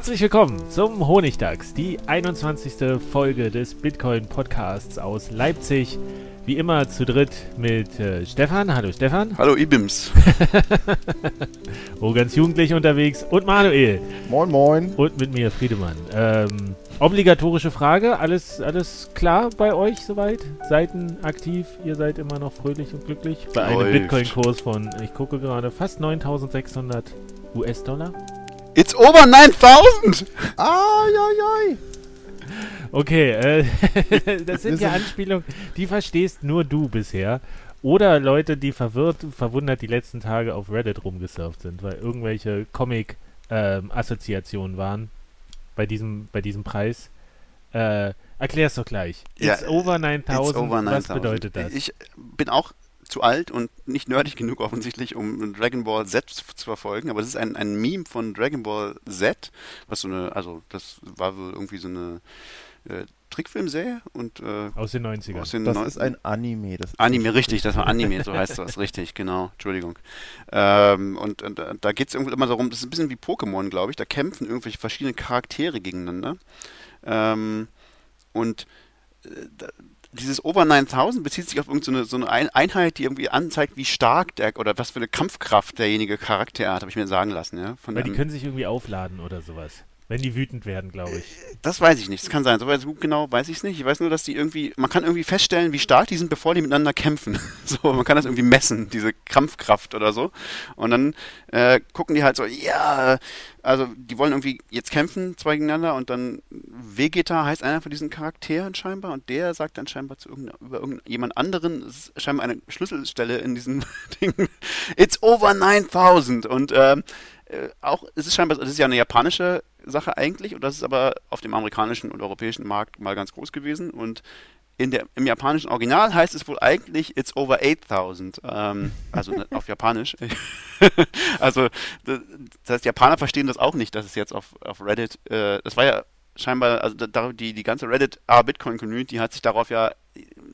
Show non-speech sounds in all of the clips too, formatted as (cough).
Herzlich willkommen zum Honigdachs, die 21. Folge des Bitcoin Podcasts aus Leipzig. Wie immer zu dritt mit äh, Stefan. Hallo Stefan. Hallo Ibims. (laughs) oh, ganz jugendlich unterwegs. Und Manuel. Moin, moin. Und mit mir Friedemann. Ähm, obligatorische Frage. Alles, alles klar bei euch soweit? Seiten aktiv? Ihr seid immer noch fröhlich und glücklich? Bei einem Bitcoin-Kurs von, ich gucke gerade, fast 9600 US-Dollar. It's over 9000! Ai, Okay, äh, (laughs) das sind ja Anspielungen, die verstehst nur du bisher. Oder Leute, die verwirrt, verwundert die letzten Tage auf Reddit rumgesurft sind, weil irgendwelche Comic-Assoziationen ähm, waren bei diesem, bei diesem Preis. Äh, erklär's doch gleich. It's ja, over 9000, over 9000. was bedeutet das? Ich bin auch zu alt und nicht nerdig genug offensichtlich, um Dragon Ball Z zu verfolgen, aber das ist ein, ein Meme von Dragon Ball Z, was so eine, also das war wohl irgendwie so eine äh, Trickfilmserie und äh, aus den 90ern. Aus den das ist ein Anime. Das Anime, richtig, das war Anime, so heißt das, richtig, genau, Entschuldigung. Ähm, und, und da geht es irgendwie immer darum, das ist ein bisschen wie Pokémon, glaube ich, da kämpfen irgendwelche verschiedene Charaktere gegeneinander. Ähm, und äh, dieses Over 9000 bezieht sich auf irgendeine so eine Einheit, die irgendwie anzeigt, wie stark der oder was für eine Kampfkraft derjenige Charakter hat, habe ich mir sagen lassen. Ja, Weil die können sich irgendwie aufladen oder sowas. Wenn die wütend werden, glaube ich. Das weiß ich nicht. Das kann sein. So gut genau weiß ich es nicht. Ich weiß nur, dass die irgendwie, man kann irgendwie feststellen, wie stark die sind, bevor die miteinander kämpfen. (laughs) So, man kann das irgendwie messen, diese Kampfkraft oder so. Und dann äh, gucken die halt so, ja, also die wollen irgendwie jetzt kämpfen, zwei gegeneinander und dann Vegeta heißt einer von diesen Charakteren scheinbar und der sagt dann scheinbar zu irgendeiner, über irgendjemand anderen, scheinbar eine Schlüsselstelle in diesem (laughs) Ding, it's over 9000 und ähm, äh, auch, es ist scheinbar, es ist ja eine japanische Sache eigentlich und das ist aber auf dem amerikanischen und europäischen Markt mal ganz groß gewesen und in der, im japanischen Original heißt es wohl eigentlich It's over 8000, ähm, also ne, auf Japanisch. (laughs) also das heißt, Japaner verstehen das auch nicht, dass es jetzt auf, auf Reddit, äh, das war ja scheinbar, also da, die, die ganze Reddit R-Bitcoin Community hat sich darauf ja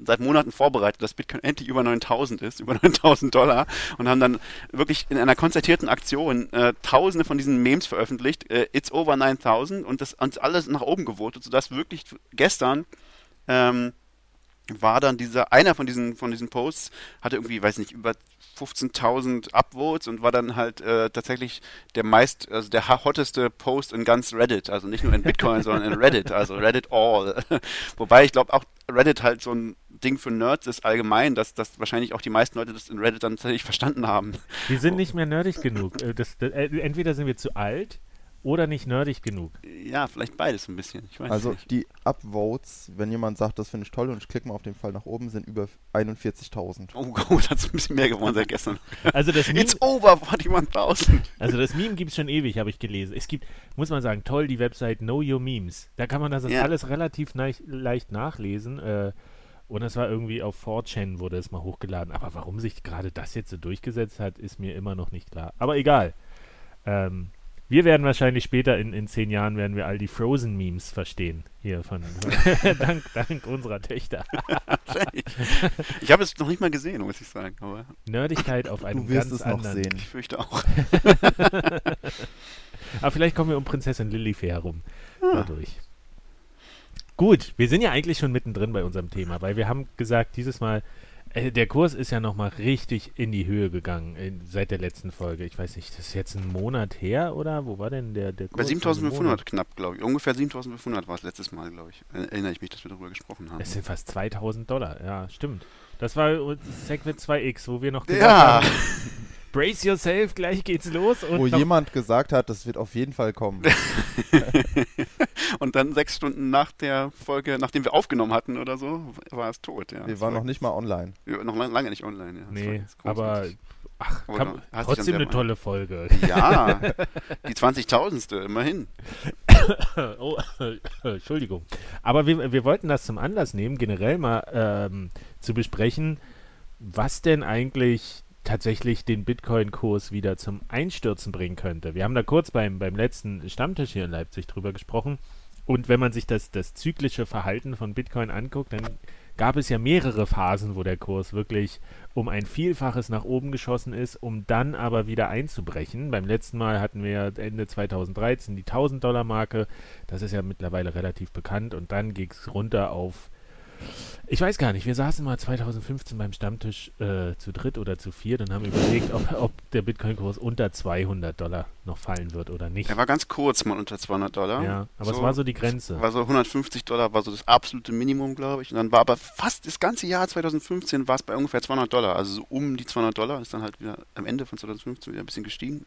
seit Monaten vorbereitet, dass Bitcoin endlich über 9000 ist, über (laughs) 9000 Dollar und haben dann wirklich in einer konzertierten Aktion äh, tausende von diesen Memes veröffentlicht, äh, it's over 9000 und das uns alles nach oben gewotet, sodass wirklich gestern ähm, war dann dieser, einer von diesen, von diesen Posts, hatte irgendwie, weiß nicht, über 15.000 Upvotes und war dann halt äh, tatsächlich der meist, also der hotteste Post in ganz Reddit, also nicht nur in Bitcoin, sondern in Reddit, also Reddit All. (laughs) Wobei ich glaube auch Reddit halt so ein Ding für Nerds ist allgemein, dass, dass wahrscheinlich auch die meisten Leute das in Reddit dann tatsächlich verstanden haben. Wir sind nicht mehr nerdig genug. Äh, das, das, äh, entweder sind wir zu alt oder nicht nerdig genug. Ja, vielleicht beides ein bisschen. also nicht. die Upvotes, wenn jemand sagt, das finde ich toll und ich klicke mal auf den Fall nach oben, sind über 41.000. Oh (laughs) gut, hat es ein bisschen mehr geworden seit gestern. Also das Meme, It's over 41.000. Also das Meme gibt es schon ewig, habe ich gelesen. Es gibt, muss man sagen, toll die Website Know Your Memes. Da kann man das ja. alles relativ leicht nachlesen. Äh, und es war irgendwie auf 4chan wurde es mal hochgeladen. Aber warum sich gerade das jetzt so durchgesetzt hat, ist mir immer noch nicht klar. Aber egal. Ähm, wir werden wahrscheinlich später in, in zehn Jahren werden wir all die Frozen-Memes verstehen. Hier von, (laughs) dank, dank unserer Töchter. ich habe es noch nicht mal gesehen, muss ich sagen. Aber Nerdigkeit auf einem du wirst ganz es anderen. Noch sehen. Ich fürchte auch. (laughs) aber vielleicht kommen wir um Prinzessin Lilifee herum. Ah. Dadurch. Gut, wir sind ja eigentlich schon mittendrin bei unserem Thema, weil wir haben gesagt, dieses Mal Äh, der Kurs ist ja nochmal richtig in die Höhe gegangen in, seit der letzten Folge. Ich weiß nicht, das ist jetzt ein Monat her oder wo war denn der, der Kurs? Bei 7500 knapp, glaube ich. Ungefähr 7500 war es letztes Mal, glaube ich. Erinnere ich mich, dass wir darüber gesprochen haben. Es sind fast 2000 Dollar, ja, stimmt. Das war Segwit 2X, wo wir noch gesagt ja. haben, (laughs) brace yourself, gleich geht's los. wo jemand gesagt hat, das wird auf jeden Fall kommen. (laughs) und dann sechs Stunden nach der Folge, nachdem wir aufgenommen hatten oder so, war es tot. Ja. Wir waren noch nicht mal online. Ja, noch lange nicht online, ja. Nee, aber Ach, kann, trotzdem eine tolle Folge. Ja, (laughs) die 20.000. immerhin. (coughs) oh, (coughs) Entschuldigung. Aber wir, wir wollten das zum Anlass nehmen, generell mal ähm, zu besprechen, was denn eigentlich tatsächlich den Bitcoin-Kurs wieder zum Einstürzen bringen könnte. Wir haben da kurz beim, beim letzten Stammtisch hier in Leipzig drüber gesprochen. Und wenn man sich das, das zyklische Verhalten von Bitcoin anguckt, dann gab es ja mehrere Phasen, wo der Kurs wirklich um ein Vielfaches nach oben geschossen ist, um dann aber wieder einzubrechen. Beim letzten Mal hatten wir Ende 2013 die 1000 Dollar Marke. Das ist ja mittlerweile relativ bekannt. Und dann ging es runter auf ich weiß gar nicht, wir saßen mal 2015 beim Stammtisch äh, zu dritt oder zu viert und haben überlegt, ob, ob der Bitcoin-Kurs unter 200 Dollar noch fallen wird oder nicht. Er war ganz kurz mal unter 200 Dollar. Ja, aber so, es war so die Grenze. War so 150 Dollar, war so das absolute Minimum, glaube ich. Und dann war aber fast das ganze Jahr 2015 war es bei ungefähr 200 Dollar. Also so um die 200 Dollar. Ist dann halt wieder am Ende von 2015 wieder ein bisschen gestiegen.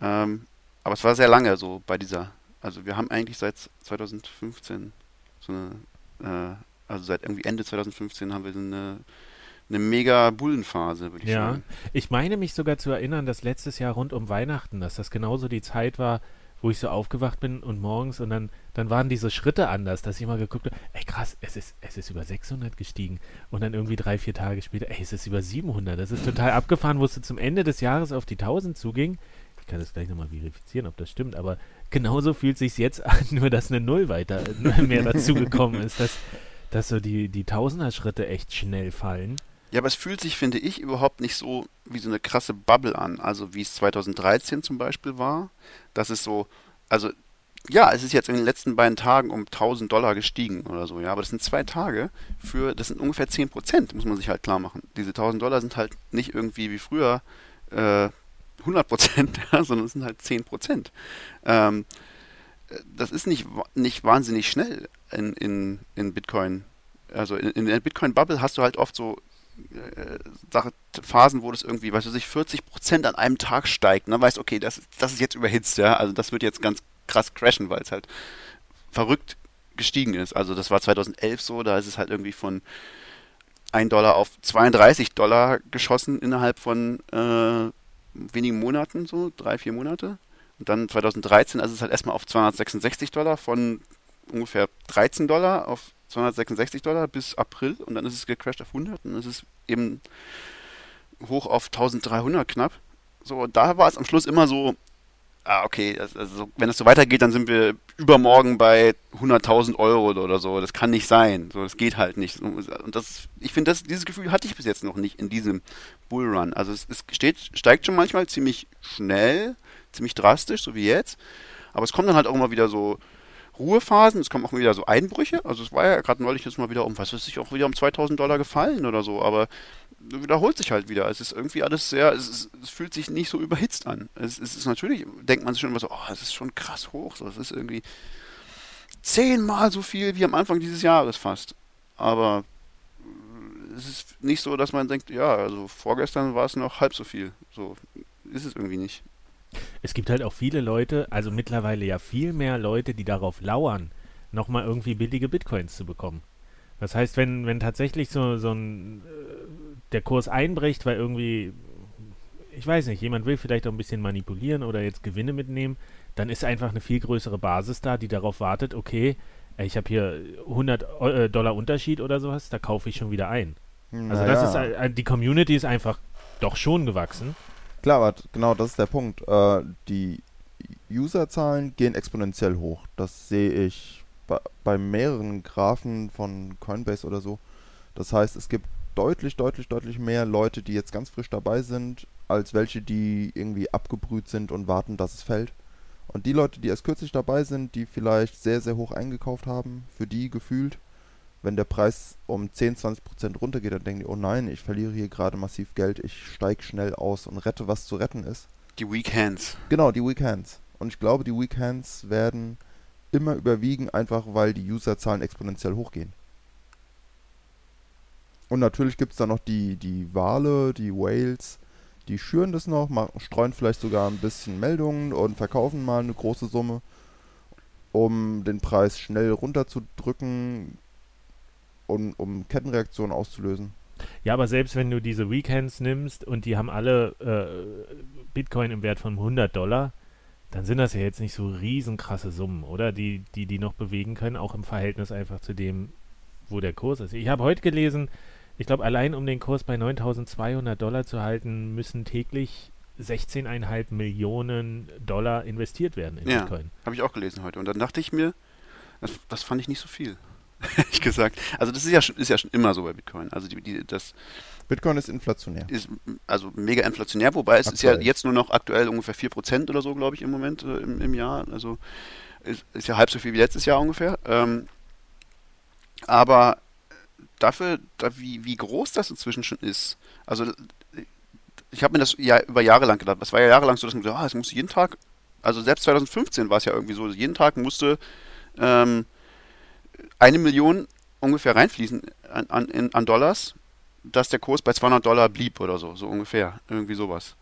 Ähm, aber es war sehr lange so bei dieser. Also wir haben eigentlich seit 2015 so eine äh, also seit irgendwie Ende 2015 haben wir eine, eine mega Bullenphase, würde ich ja. sagen. Ich meine mich sogar zu erinnern, dass letztes Jahr rund um Weihnachten, dass das genauso die Zeit war, wo ich so aufgewacht bin und morgens und dann, dann waren diese Schritte anders, dass ich mal geguckt habe, ey krass, es ist, es ist über 600 gestiegen und dann irgendwie drei, vier Tage später, ey, es ist über 700, das ist total abgefahren, wo es zum Ende des Jahres auf die 1000 zuging. Ich kann das gleich nochmal verifizieren, ob das stimmt, aber genauso fühlt sich jetzt an, (laughs) nur dass eine Null weiter (laughs) mehr dazugekommen ist. Das, dass so die, die Tausender-Schritte echt schnell fallen. Ja, aber es fühlt sich, finde ich, überhaupt nicht so wie so eine krasse Bubble an. Also wie es 2013 zum Beispiel war. Das ist so, also ja, es ist jetzt in den letzten beiden Tagen um 1000 Dollar gestiegen oder so, ja, aber das sind zwei Tage für, das sind ungefähr 10 Prozent, muss man sich halt klar machen. Diese 1000 Dollar sind halt nicht irgendwie wie früher äh, 100 Prozent, (laughs) sondern es sind halt 10 Prozent. Ähm, das ist nicht, nicht wahnsinnig schnell in, in, in Bitcoin. Also in, in der Bitcoin-Bubble hast du halt oft so äh, Phasen, wo das irgendwie, weißt du, sich 40 Prozent an einem Tag steigt. Und dann weißt du, okay, das, das ist jetzt überhitzt, ja. Also das wird jetzt ganz krass crashen, weil es halt verrückt gestiegen ist. Also das war 2011 so, da ist es halt irgendwie von 1 Dollar auf 32 Dollar geschossen innerhalb von äh, wenigen Monaten, so drei, vier Monate. Und dann 2013 ist es halt erstmal auf 266 Dollar von ungefähr 13 Dollar auf 266 Dollar bis April und dann ist es gecrashed auf 100 und dann ist es eben hoch auf 1300 knapp. So, da war es am Schluss immer so, ah, okay, also wenn es so weitergeht, dann sind wir übermorgen bei 100.000 Euro oder so. Das kann nicht sein. So, das geht halt nicht. Und das, ich finde, dieses Gefühl hatte ich bis jetzt noch nicht in diesem Bullrun. Also es, es steht, steigt schon manchmal ziemlich schnell, ziemlich drastisch, so wie jetzt. Aber es kommt dann halt auch immer wieder so Ruhephasen, es kommen auch wieder so Einbrüche. Also es war ja gerade neulich jetzt mal wieder um, was weiß ich, auch wieder um 2000 Dollar gefallen oder so. Aber wiederholt sich halt wieder. Es ist irgendwie alles sehr, es, ist, es fühlt sich nicht so überhitzt an. Es, es, ist natürlich, denkt man sich schon immer so, oh, es ist schon krass hoch. So, es ist irgendwie zehnmal so viel wie am Anfang dieses Jahres fast. Aber es ist nicht so, dass man denkt, ja, also vorgestern war es noch halb so viel. So ist es irgendwie nicht. Es gibt halt auch viele Leute, also mittlerweile ja viel mehr Leute, die darauf lauern, nochmal irgendwie billige Bitcoins zu bekommen. Das heißt, wenn, wenn tatsächlich so, so ein äh, der Kurs einbricht, weil irgendwie, ich weiß nicht, jemand will vielleicht auch ein bisschen manipulieren oder jetzt Gewinne mitnehmen, dann ist einfach eine viel größere Basis da, die darauf wartet, okay, ich habe hier 100 äh, Dollar Unterschied oder sowas, da kaufe ich schon wieder ein. Also naja. das ist, die Community ist einfach doch schon gewachsen. Klar, aber genau das ist der Punkt. Äh, die Userzahlen gehen exponentiell hoch. Das sehe ich bei, bei mehreren Graphen von Coinbase oder so. Das heißt, es gibt deutlich, deutlich, deutlich mehr Leute, die jetzt ganz frisch dabei sind, als welche, die irgendwie abgebrüht sind und warten, dass es fällt. Und die Leute, die erst kürzlich dabei sind, die vielleicht sehr, sehr hoch eingekauft haben, für die gefühlt, wenn der Preis um 10, 20 Prozent runtergeht, dann denken die, oh nein, ich verliere hier gerade massiv Geld, ich steige schnell aus und rette, was zu retten ist. Die Weak Hands. Genau, die Weak Hands. Und ich glaube, die Weak Hands werden immer überwiegen, einfach weil die Userzahlen exponentiell hochgehen. Und natürlich gibt es dann noch die, die Wale, die Whales, die schüren das noch, machen, streuen vielleicht sogar ein bisschen Meldungen und verkaufen mal eine große Summe, um den Preis schnell runterzudrücken und um Kettenreaktionen auszulösen. Ja, aber selbst wenn du diese Weekends nimmst und die haben alle äh, Bitcoin im Wert von 100 Dollar, dann sind das ja jetzt nicht so riesenkrasse Summen, oder? Die, die die noch bewegen können, auch im Verhältnis einfach zu dem, wo der Kurs ist. Ich habe heute gelesen, ich glaube, allein um den Kurs bei 9200 Dollar zu halten, müssen täglich 16,5 Millionen Dollar investiert werden in ja, Bitcoin. Habe ich auch gelesen heute. Und dann dachte ich mir, das, das fand ich nicht so viel. (laughs) Ehrlich gesagt. Also das ist ja schon, ist ja schon immer so bei Bitcoin. Also die, die, das Bitcoin ist inflationär. Ist also mega inflationär, wobei es aktuell. ist ja jetzt nur noch aktuell ungefähr 4% oder so, glaube ich, im Moment äh, im, im, Jahr. Also ist, ist, ja halb so viel wie letztes Jahr ungefähr. Ähm, aber dafür, da, wie, wie groß das inzwischen schon ist, also ich habe mir das ja über Jahre lang gedacht. Es war ja jahrelang so, dass man gesagt ah, es muss jeden Tag, also selbst 2015 war es ja irgendwie so, jeden Tag musste ähm, eine Million ungefähr reinfließen an, an, an Dollars, dass der Kurs bei 200 Dollar blieb oder so, so ungefähr, irgendwie sowas.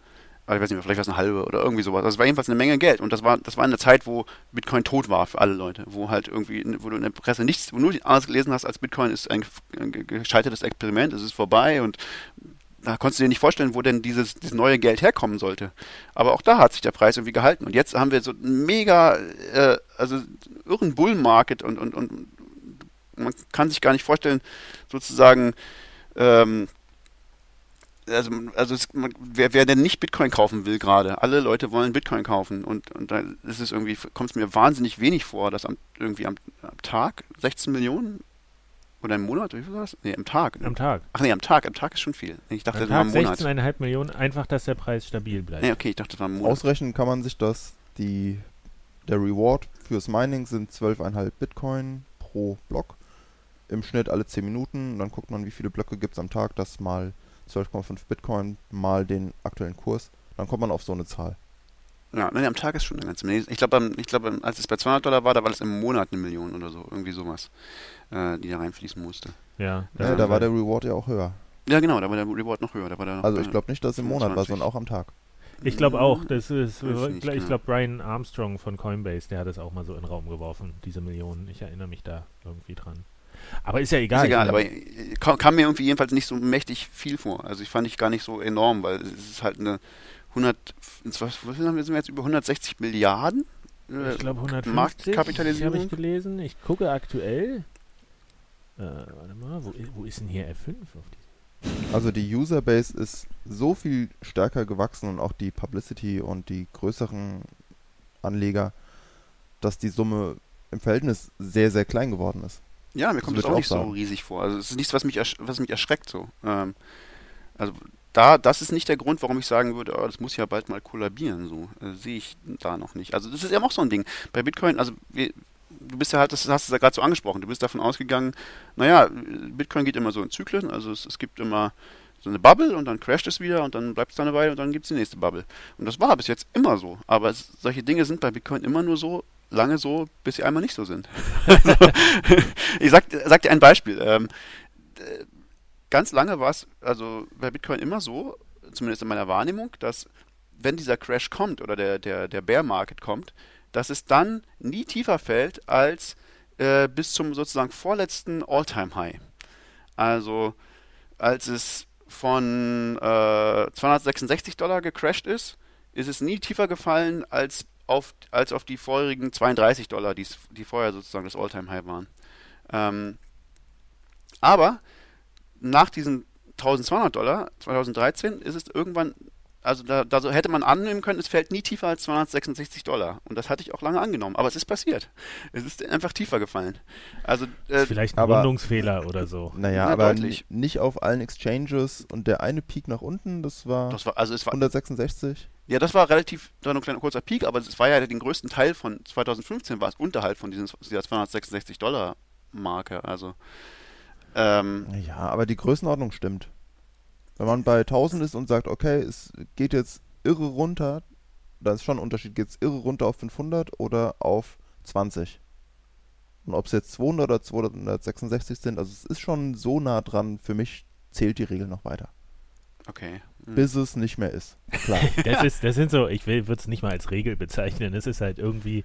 Also ich weiß nicht mehr, vielleicht war es eine halbe oder irgendwie sowas. Also war jedenfalls eine Menge Geld. Und das war, das war eine Zeit, wo Bitcoin tot war für alle Leute. Wo halt irgendwie, wo du in der Presse nichts, wo nur alles gelesen hast, als Bitcoin ist ein, ein gescheitertes Experiment, es ist vorbei und da konntest du dir nicht vorstellen, wo denn dieses, dieses neue Geld herkommen sollte. Aber auch da hat sich der Preis irgendwie gehalten. Und jetzt haben wir so einen mega, äh, also irren Bullmarket und, und, und man kann sich gar nicht vorstellen, sozusagen, ähm, also, also es, man, wer, wer denn nicht Bitcoin kaufen will gerade, alle Leute wollen Bitcoin kaufen und, und da ist es irgendwie, kommt es mir wahnsinnig wenig vor, dass am, irgendwie am, am Tag 16 Millionen oder im Monat, wie viel war das? Nee, am Tag. Am Tag. Ach nee, am Tag, am Tag ist schon viel. Ich dachte, am Tag das war im Monat. 16,5 Millionen, einfach, dass der Preis stabil bleibt. Nee, okay, ich dachte, das war im Monat. Ausrechnen kann man sich das, die, der Reward fürs Mining sind 12,5 Bitcoin pro Block. Im Schnitt alle 10 Minuten. Und dann guckt man, wie viele Blöcke gibt es am Tag. Das mal 12,5 Bitcoin mal den aktuellen Kurs, dann kommt man auf so eine Zahl. Ja, nee, am Tag ist schon eine ganze Menge. Ich glaube, ich glaub, als es bei 200 Dollar war, da war das im Monat eine Million oder so, irgendwie sowas, äh, die da reinfließen musste. Ja, ja da war der Reward ja auch höher. Ja, genau, da war der Reward noch höher. Da war der also ich glaube nicht, dass es im Monat war, sondern auch am Tag. Ich glaube auch, das ist, nicht, ich glaube Brian Armstrong von Coinbase, der hat es auch mal so in den Raum geworfen, diese Millionen. Ich erinnere mich da irgendwie dran. Aber ist ja egal. Ist egal, aber kam, kam, mir irgendwie jedenfalls nicht so mächtig viel vor. Also ich fand ich gar nicht so enorm, weil es ist halt eine 100, was, was haben wir, sind wir jetzt über 160 Milliarden? Äh, ich glaube 150 Marktkapitalisierung. habe ich gelesen. Ich gucke aktuell. Äh, warte mal, wo, wo ist denn hier F5 also die Userbase ist so viel stärker gewachsen und auch die Publicity und die größeren Anleger, dass die Summe im Verhältnis sehr, sehr klein geworden ist. Ja, mir kommt das, das auch nicht sagen. so riesig vor. Also es ist nichts, was mich, was mich erschreckt so. Ähm, also da, das ist nicht der Grund, warum ich sagen würde, oh, das muss ja bald mal kollabieren. So äh, sehe ich da noch nicht. Also das ist ja auch so ein Ding. Bei Bitcoin, also wir, du bist ja halt, das hast du ja gerade so angesprochen, du bist davon ausgegangen, naja, Bitcoin geht immer so in Zyklen, also es, es gibt immer so eine Bubble und dann crasht es wieder und dann bleibt es da eine Weile und dann gibt es die nächste Bubble. Und das war bis jetzt immer so. Aber es, solche Dinge sind bei Bitcoin immer nur so, lange so, bis sie einmal nicht so sind. also, (laughs) ich sag, sag, dir ein Beispiel. Ähm, ganz lange war es also bei Bitcoin immer so, zumindest in meiner Wahrnehmung, dass wenn dieser Crash kommt oder der, der, der Bear Market kommt, dass es dann nie tiefer fällt als äh, bis zum sozusagen vorletzten All-Time High. Also als es von äh, 266 Dollar gecrashed ist, ist es nie tiefer gefallen als auf, als auf die vorherigen 32 Dollar, die vorher sozusagen das All-Time-High waren. Ähm, aber nach diesen 1200 Dollar 2013 ist es irgendwann, also da, da so hätte man annehmen können, es fällt nie tiefer als 266 Dollar. Und das hatte ich auch lange angenommen. Aber es ist passiert. Es ist einfach tiefer gefallen. Also äh, vielleicht ein aber, Rundungsfehler oder so. Naja, Na, aber nicht auf allen Exchanges und der eine Peak nach unten, das war, das war also es war 166. Ja, das war relativ, das war ein kleiner kurzer Peak, aber es war ja den größten Teil von 2015 war es unterhalb von diesen, dieser 266 Dollar Marke. Also Ähm, ja, aber die Größenordnung stimmt. Wenn man bei 1000 ist und sagt, okay, es geht jetzt irre runter, da ist schon ein Unterschied, geht es irre runter auf 500 oder auf 20. Und ob es jetzt 200 oder 266 sind, also es ist schon so nah dran, für mich zählt die Regel noch weiter. Okay. Mhm. Bis es nicht mehr ist. Klar. (laughs) das, ist, das sind so, ich würde es nicht mal als Regel bezeichnen. Es ist halt irgendwie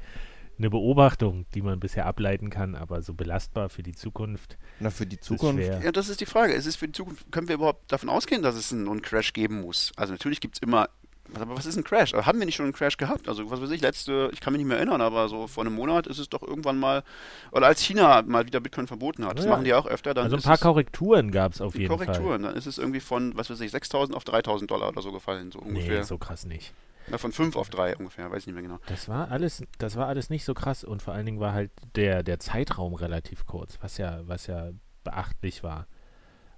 eine Beobachtung, die man bisher ableiten kann, aber so belastbar für die Zukunft. Na, für die Zukunft. Ja, das ist die Frage. Es ist für die Zukunft, können wir überhaupt davon ausgehen, dass es einen, einen Crash geben muss? Also natürlich gibt es immer aber was ist ein Crash? Also haben wir nicht schon einen Crash gehabt? Also was weiß ich, letzte, ich kann mich nicht mehr erinnern, aber so vor einem Monat ist es doch irgendwann mal, oder als China mal wieder Bitcoin verboten hat, das ja. machen die auch öfter. Dann also ein paar Korrekturen gab es auf jeden Korrekturen. Fall. Korrekturen, dann ist es irgendwie von, was weiß ich, 6.000 auf 3.000 Dollar oder so gefallen, so ungefähr. Nee, so krass nicht. Ja, von 5 auf 3 ungefähr, weiß ich nicht mehr genau. Das war alles, das war alles nicht so krass und vor allen Dingen war halt der, der Zeitraum relativ kurz, was ja, was ja beachtlich war.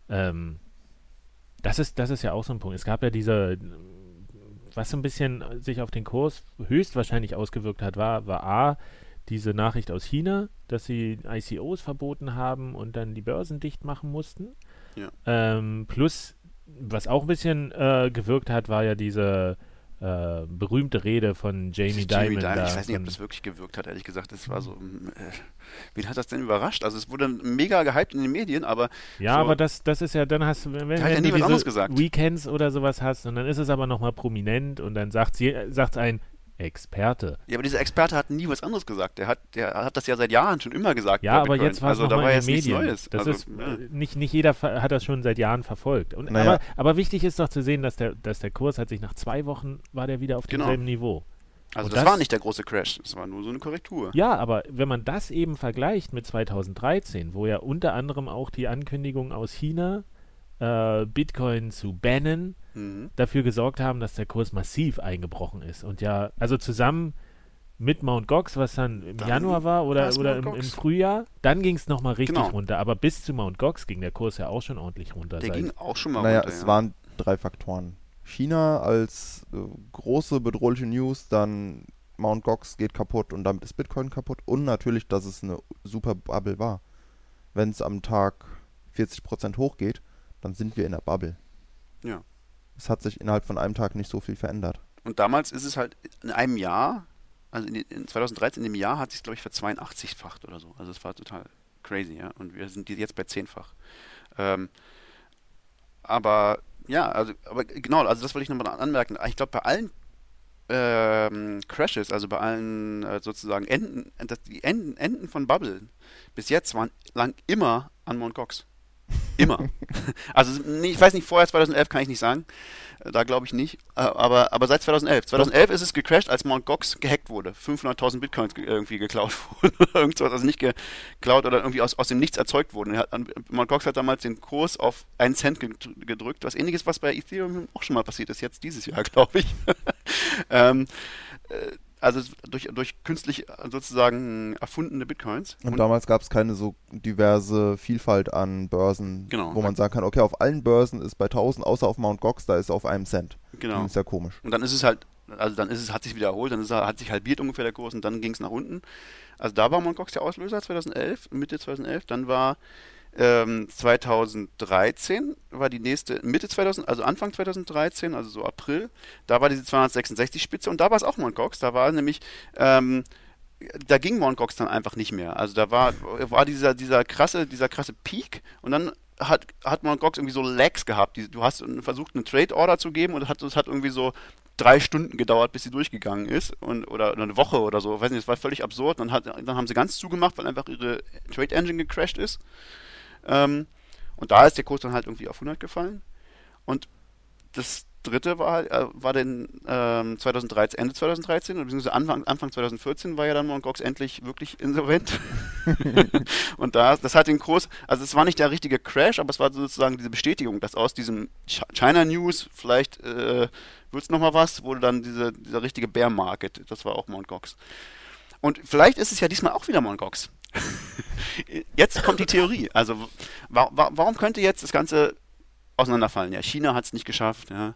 Ähm, das ist, das ist ja auch so ein Punkt. Es gab ja diese was so ein bisschen sich auf den Kurs höchstwahrscheinlich ausgewirkt hat, war, war A, diese Nachricht aus China, dass sie ICOs verboten haben und dann die Börsen dicht machen mussten. Ja. Ähm, plus, was auch ein bisschen äh, gewirkt hat, war ja diese äh, berühmte Rede von Jamie Dimon. Dimon. Ich weiß nicht, ob das wirklich gewirkt hat, ehrlich gesagt. Das war so. Äh, wen hat das denn überrascht? Also es wurde mega gehypt in den Medien, aber. Ja, so, aber das, das ist ja, dann hast du, wenn, wenn ja du diese Weekends oder sowas hast und dann ist es aber nochmal prominent und dann sagt sie, sagt ein, Experte. Ja, aber dieser Experte hat nie was anderes gesagt. Der hat, der hat das ja seit Jahren schon immer gesagt. Ja, aber jetzt war es also, da war jetzt Medien. nichts Neues. Das also, ist, ja. nicht, nicht jeder hat das schon seit Jahren verfolgt. Und, naja. aber, aber wichtig ist doch zu sehen, dass der, dass der Kurs hat sich nach zwei Wochen war der wieder auf genau. demselben Niveau. Also das, das, war nicht der große Crash, das war nur so eine Korrektur. Ja, aber wenn man das eben vergleicht mit 2013, wo ja unter anderem auch die Ankündigung aus China äh, Bitcoin zu bannen, mhm. dafür gesorgt haben, dass der Kurs massiv eingebrochen ist. Und ja, also zusammen mit Mount Gox, was dann im dann Januar war oder, oder im, im, Frühjahr. Dann ging es nochmal richtig genau. runter. Aber bis zu Mount Gox ging der Kurs ja auch schon ordentlich runter. Der ging auch schon mal naja, runter. es ja. waren drei Faktoren. China als äh, große bedrohliche News, dann Mount Gox geht kaputt und damit ist Bitcoin kaputt und natürlich, dass es eine super Bubble war. Wenn es am Tag 40% hochgeht, dann sind wir in der Bubble. Ja. Es hat sich innerhalb von einem Tag nicht so viel verändert. Und damals ist es halt in einem Jahr also in, in 2013, in dem Jahr, hat sich glaube ich, ver 82-facht oder so. Also es war total crazy, ja. Und wir sind jetzt bei 10-fach. Ähm, aber ja, also, aber genau, also das wollte ich nochmal anmerken. Ich glaube, bei allen ähm, Crashes, also bei allen äh, sozusagen Enden, das, die Enden, Enden von Bubble bis jetzt waren lang immer an Mount Gox. Immer. (laughs) also ich weiß nicht, vorher 2011 kann ich nicht sagen. Äh, da glaube ich nicht. Äh, aber, aber seit 2011. 2011 ist es gecrashed, als Mt. Gox gehackt wurde. 500.000 Bitcoins irgendwie geklaut (laughs) wurden. irgendwas, also nicht geklaut oder irgendwie aus, aus dem Nichts erzeugt wurden. Mt. Gox hat damals den Kurs auf einen Cent gedrückt. Was ähnliches, was bei Ethereum auch schon mal passiert ist. Jetzt dieses Jahr, (laughs) glaube ich. ähm, äh, also durch, durch künstlich sozusagen erfundene Bitcoins. Und, und damals gab es keine so diverse Vielfalt an Börsen, genau, wo man sagen kann, okay, auf allen Börsen ist bei 1000, außer auf Mt. Gox, da ist auf einem Cent. Genau. Das ist ja komisch. Und dann ist es halt, also dann ist es, hat sich wiederholt, dann ist, hat sich halbiert ungefähr der Kurs und dann ging es nach unten. Also da war Mt. Gox der Auslöser 2011, Mitte 2011. Dann war ähm, 2013 war die nächste, Mitte 2000, also Anfang 2013, also so April, da war diese 266 Spitze und da war es auch Mt. Gox, da war nämlich, ähm, da ging Mt. Gox dann einfach nicht mehr. Also da war, war dieser, dieser krasse, dieser krasse Peak und dann hat, hat Mt. Gox irgendwie so Lags gehabt. Die, du hast versucht, eine Trade Order zu geben und es hat, hat irgendwie so drei Stunden gedauert, bis sie durchgegangen ist und oder, oder eine Woche oder so. Ich weiß nicht, das war völlig absurd. Dann, hat, dann haben sie ganz zugemacht, weil einfach ihre Trade Engine gecrashed ist. Ähm, und da ist der Kurs dann halt irgendwie auf 100 gefallen. Und das dritte war, äh, war dann ähm, 2013, Ende 2013, beziehungsweise Anfang, Anfang 2014 war ja dann Mt. Gox endlich wirklich insolvent. (laughs) und da, das hat den Kurs, also es war nicht der richtige Crash, aber es war sozusagen diese Bestätigung, dass aus diesem China News vielleicht äh, wird es nochmal was, wurde dann diese, dieser richtige Bear Market, das war auch Mt. Gox. Und vielleicht ist es ja diesmal auch wieder Mt. (laughs) Jetzt kommt die Theorie. Also wa wa warum könnte jetzt das Ganze auseinanderfallen? Ja, China hat es nicht geschafft, ja.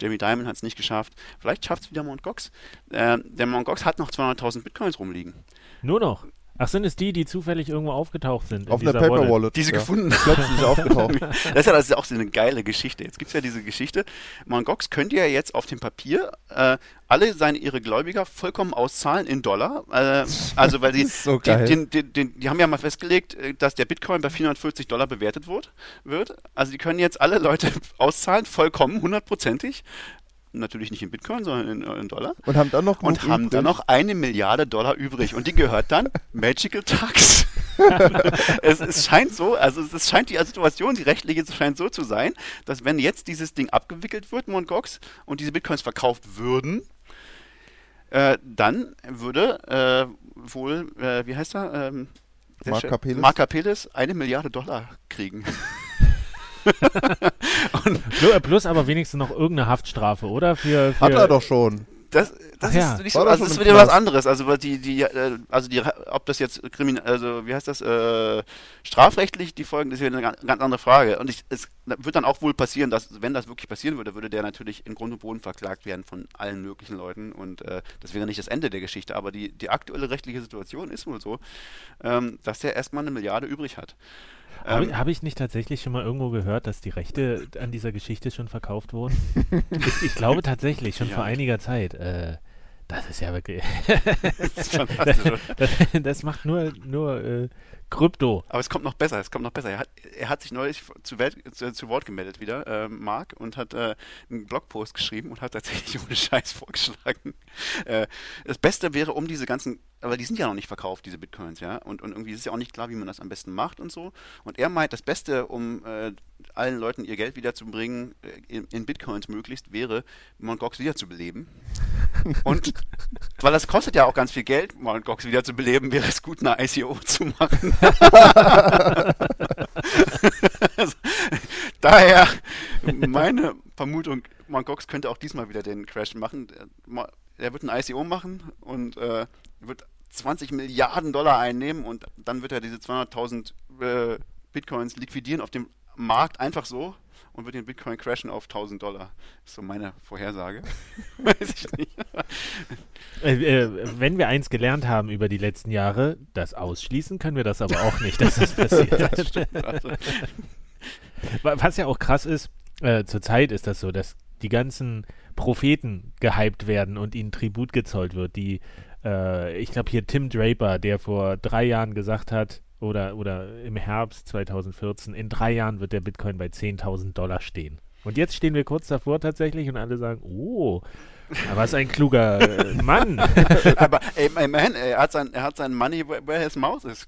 Jamie Dimon hat es nicht geschafft. Vielleicht schafft es wieder Mt. Gox. Äh, der Mt. Gox hat noch 200.000 Bitcoins rumliegen. Nur noch? Ach, sind es die, die zufällig irgendwo aufgetaucht sind? Auf einer Paper Wallet. Wallet die sie ja. gefunden Plötzlich aufgetaucht. (laughs) das ist ja, das ist ja auch so eine geile Geschichte. Jetzt gibt es ja diese Geschichte, Mt. Gox könnte ja jetzt auf dem Papier äh, alle seine ihre Gläubiger vollkommen auszahlen in Dollar. Äh, also weil (laughs) die, so die, die, die, die, haben ja mal festgelegt, äh, dass der Bitcoin bei 440 Dollar bewertet wird. wird. Also die können jetzt alle Leute (laughs) auszahlen, vollkommen, hundertprozentig natürlich nicht in Bitcoin, sondern in, in Dollar. Und haben dann noch und haben dann noch eine Milliarde Dollar übrig und die gehört dann (laughs) Magical Tax. (laughs) es, es, scheint so, also es scheint die Situation, die rechtliche scheint so zu sein, dass wenn jetzt dieses Ding abgewickelt wird, Mt. Gox, und diese Bitcoins verkauft würden, äh, dann würde äh, wohl, äh, wie heißt er? Ähm, Mark Capelis. Mark Capelis eine Milliarde Dollar kriegen. (laughs) (laughs) plus aber wenigstens noch irgendeine Haftstrafe, oder? Für, für Hat er doch schon. Das, das ja. ist nicht so, also das ist wieder was anderes. Also die, die, äh, also die, ob das jetzt kriminell, also wie heißt das, äh, strafrechtlich die Folgen, das ist ja eine ganz andere Frage. Und ich, es wird dann auch wohl passieren, dass, wenn das wirklich passieren würde, würde der natürlich in Grund und Boden verklagt werden von allen möglichen Leuten. Und äh, das wäre nicht das Ende der Geschichte. Aber die, die aktuelle rechtliche Situation ist wohl so, ähm, dass der erstmal eine Milliarde übrig hat. Habe ähm, hab ich nicht tatsächlich schon mal irgendwo gehört, dass die Rechte an dieser Geschichte schon verkauft wurden? (laughs) ich, ich, glaube tatsächlich, schon ja. vor einiger Zeit. Äh, das ist ja wirklich. (laughs) das, das, das, macht nur, nur äh, Krypto. Aber es kommt noch besser, es kommt noch besser. Er hat, er hat sich neulich zu, Welt, zu, zu, Wort gemeldet wieder, äh, Marc, und hat äh, einen Blogpost geschrieben und hat tatsächlich (laughs) ohne Scheiß vorgeschlagen. Äh, das Beste wäre, um diese ganzen, aber die sind ja noch nicht verkauft, diese Bitcoins, ja, und, und irgendwie ist es ja auch nicht klar, wie man das am besten macht und so. Und er meint, das Beste, um äh, allen Leuten ihr Geld wiederzubringen, äh, in, in Bitcoins möglichst, wäre, Mt. Gox wiederzubeleben. (laughs) und weil das kostet ja auch ganz viel Geld, Mt. Gox wiederzubeleben, wäre es gut, eine ICO zu machen. (laughs) Daher meine Vermutung, Mt. Gox könnte auch diesmal wieder den Crash machen. Er wird ein ICO machen und äh, wird 20 Milliarden Dollar einnehmen und dann wird er diese 200.000 äh, Bitcoins liquidieren auf dem Markt einfach so und wird den Bitcoin crashen auf 1000 Dollar. Ist so meine Vorhersage. (laughs) Weiß ich nicht. Äh, äh, wenn wir eins gelernt haben über die letzten Jahre, das ausschließen können wir das aber auch nicht, dass das (laughs) passiert. das stimmt, also. Was ja auch krass ist, äh, zurzeit ist das so, dass die ganzen Propheten gehypt werden und ihnen Tribut gezollt wird. Die, äh, ich glaube hier Tim Draper, der vor drei Jahren gesagt hat, oder, oder im Herbst 2014, in drei Jahren wird der Bitcoin bei 10.000 Dollar stehen. Und jetzt stehen wir kurz davor tatsächlich und alle sagen, oh, (laughs) aber ist ein kluger äh, Mann. (laughs) aber ey, immerhin, er hat sein, er hat sein Money where his mouth is,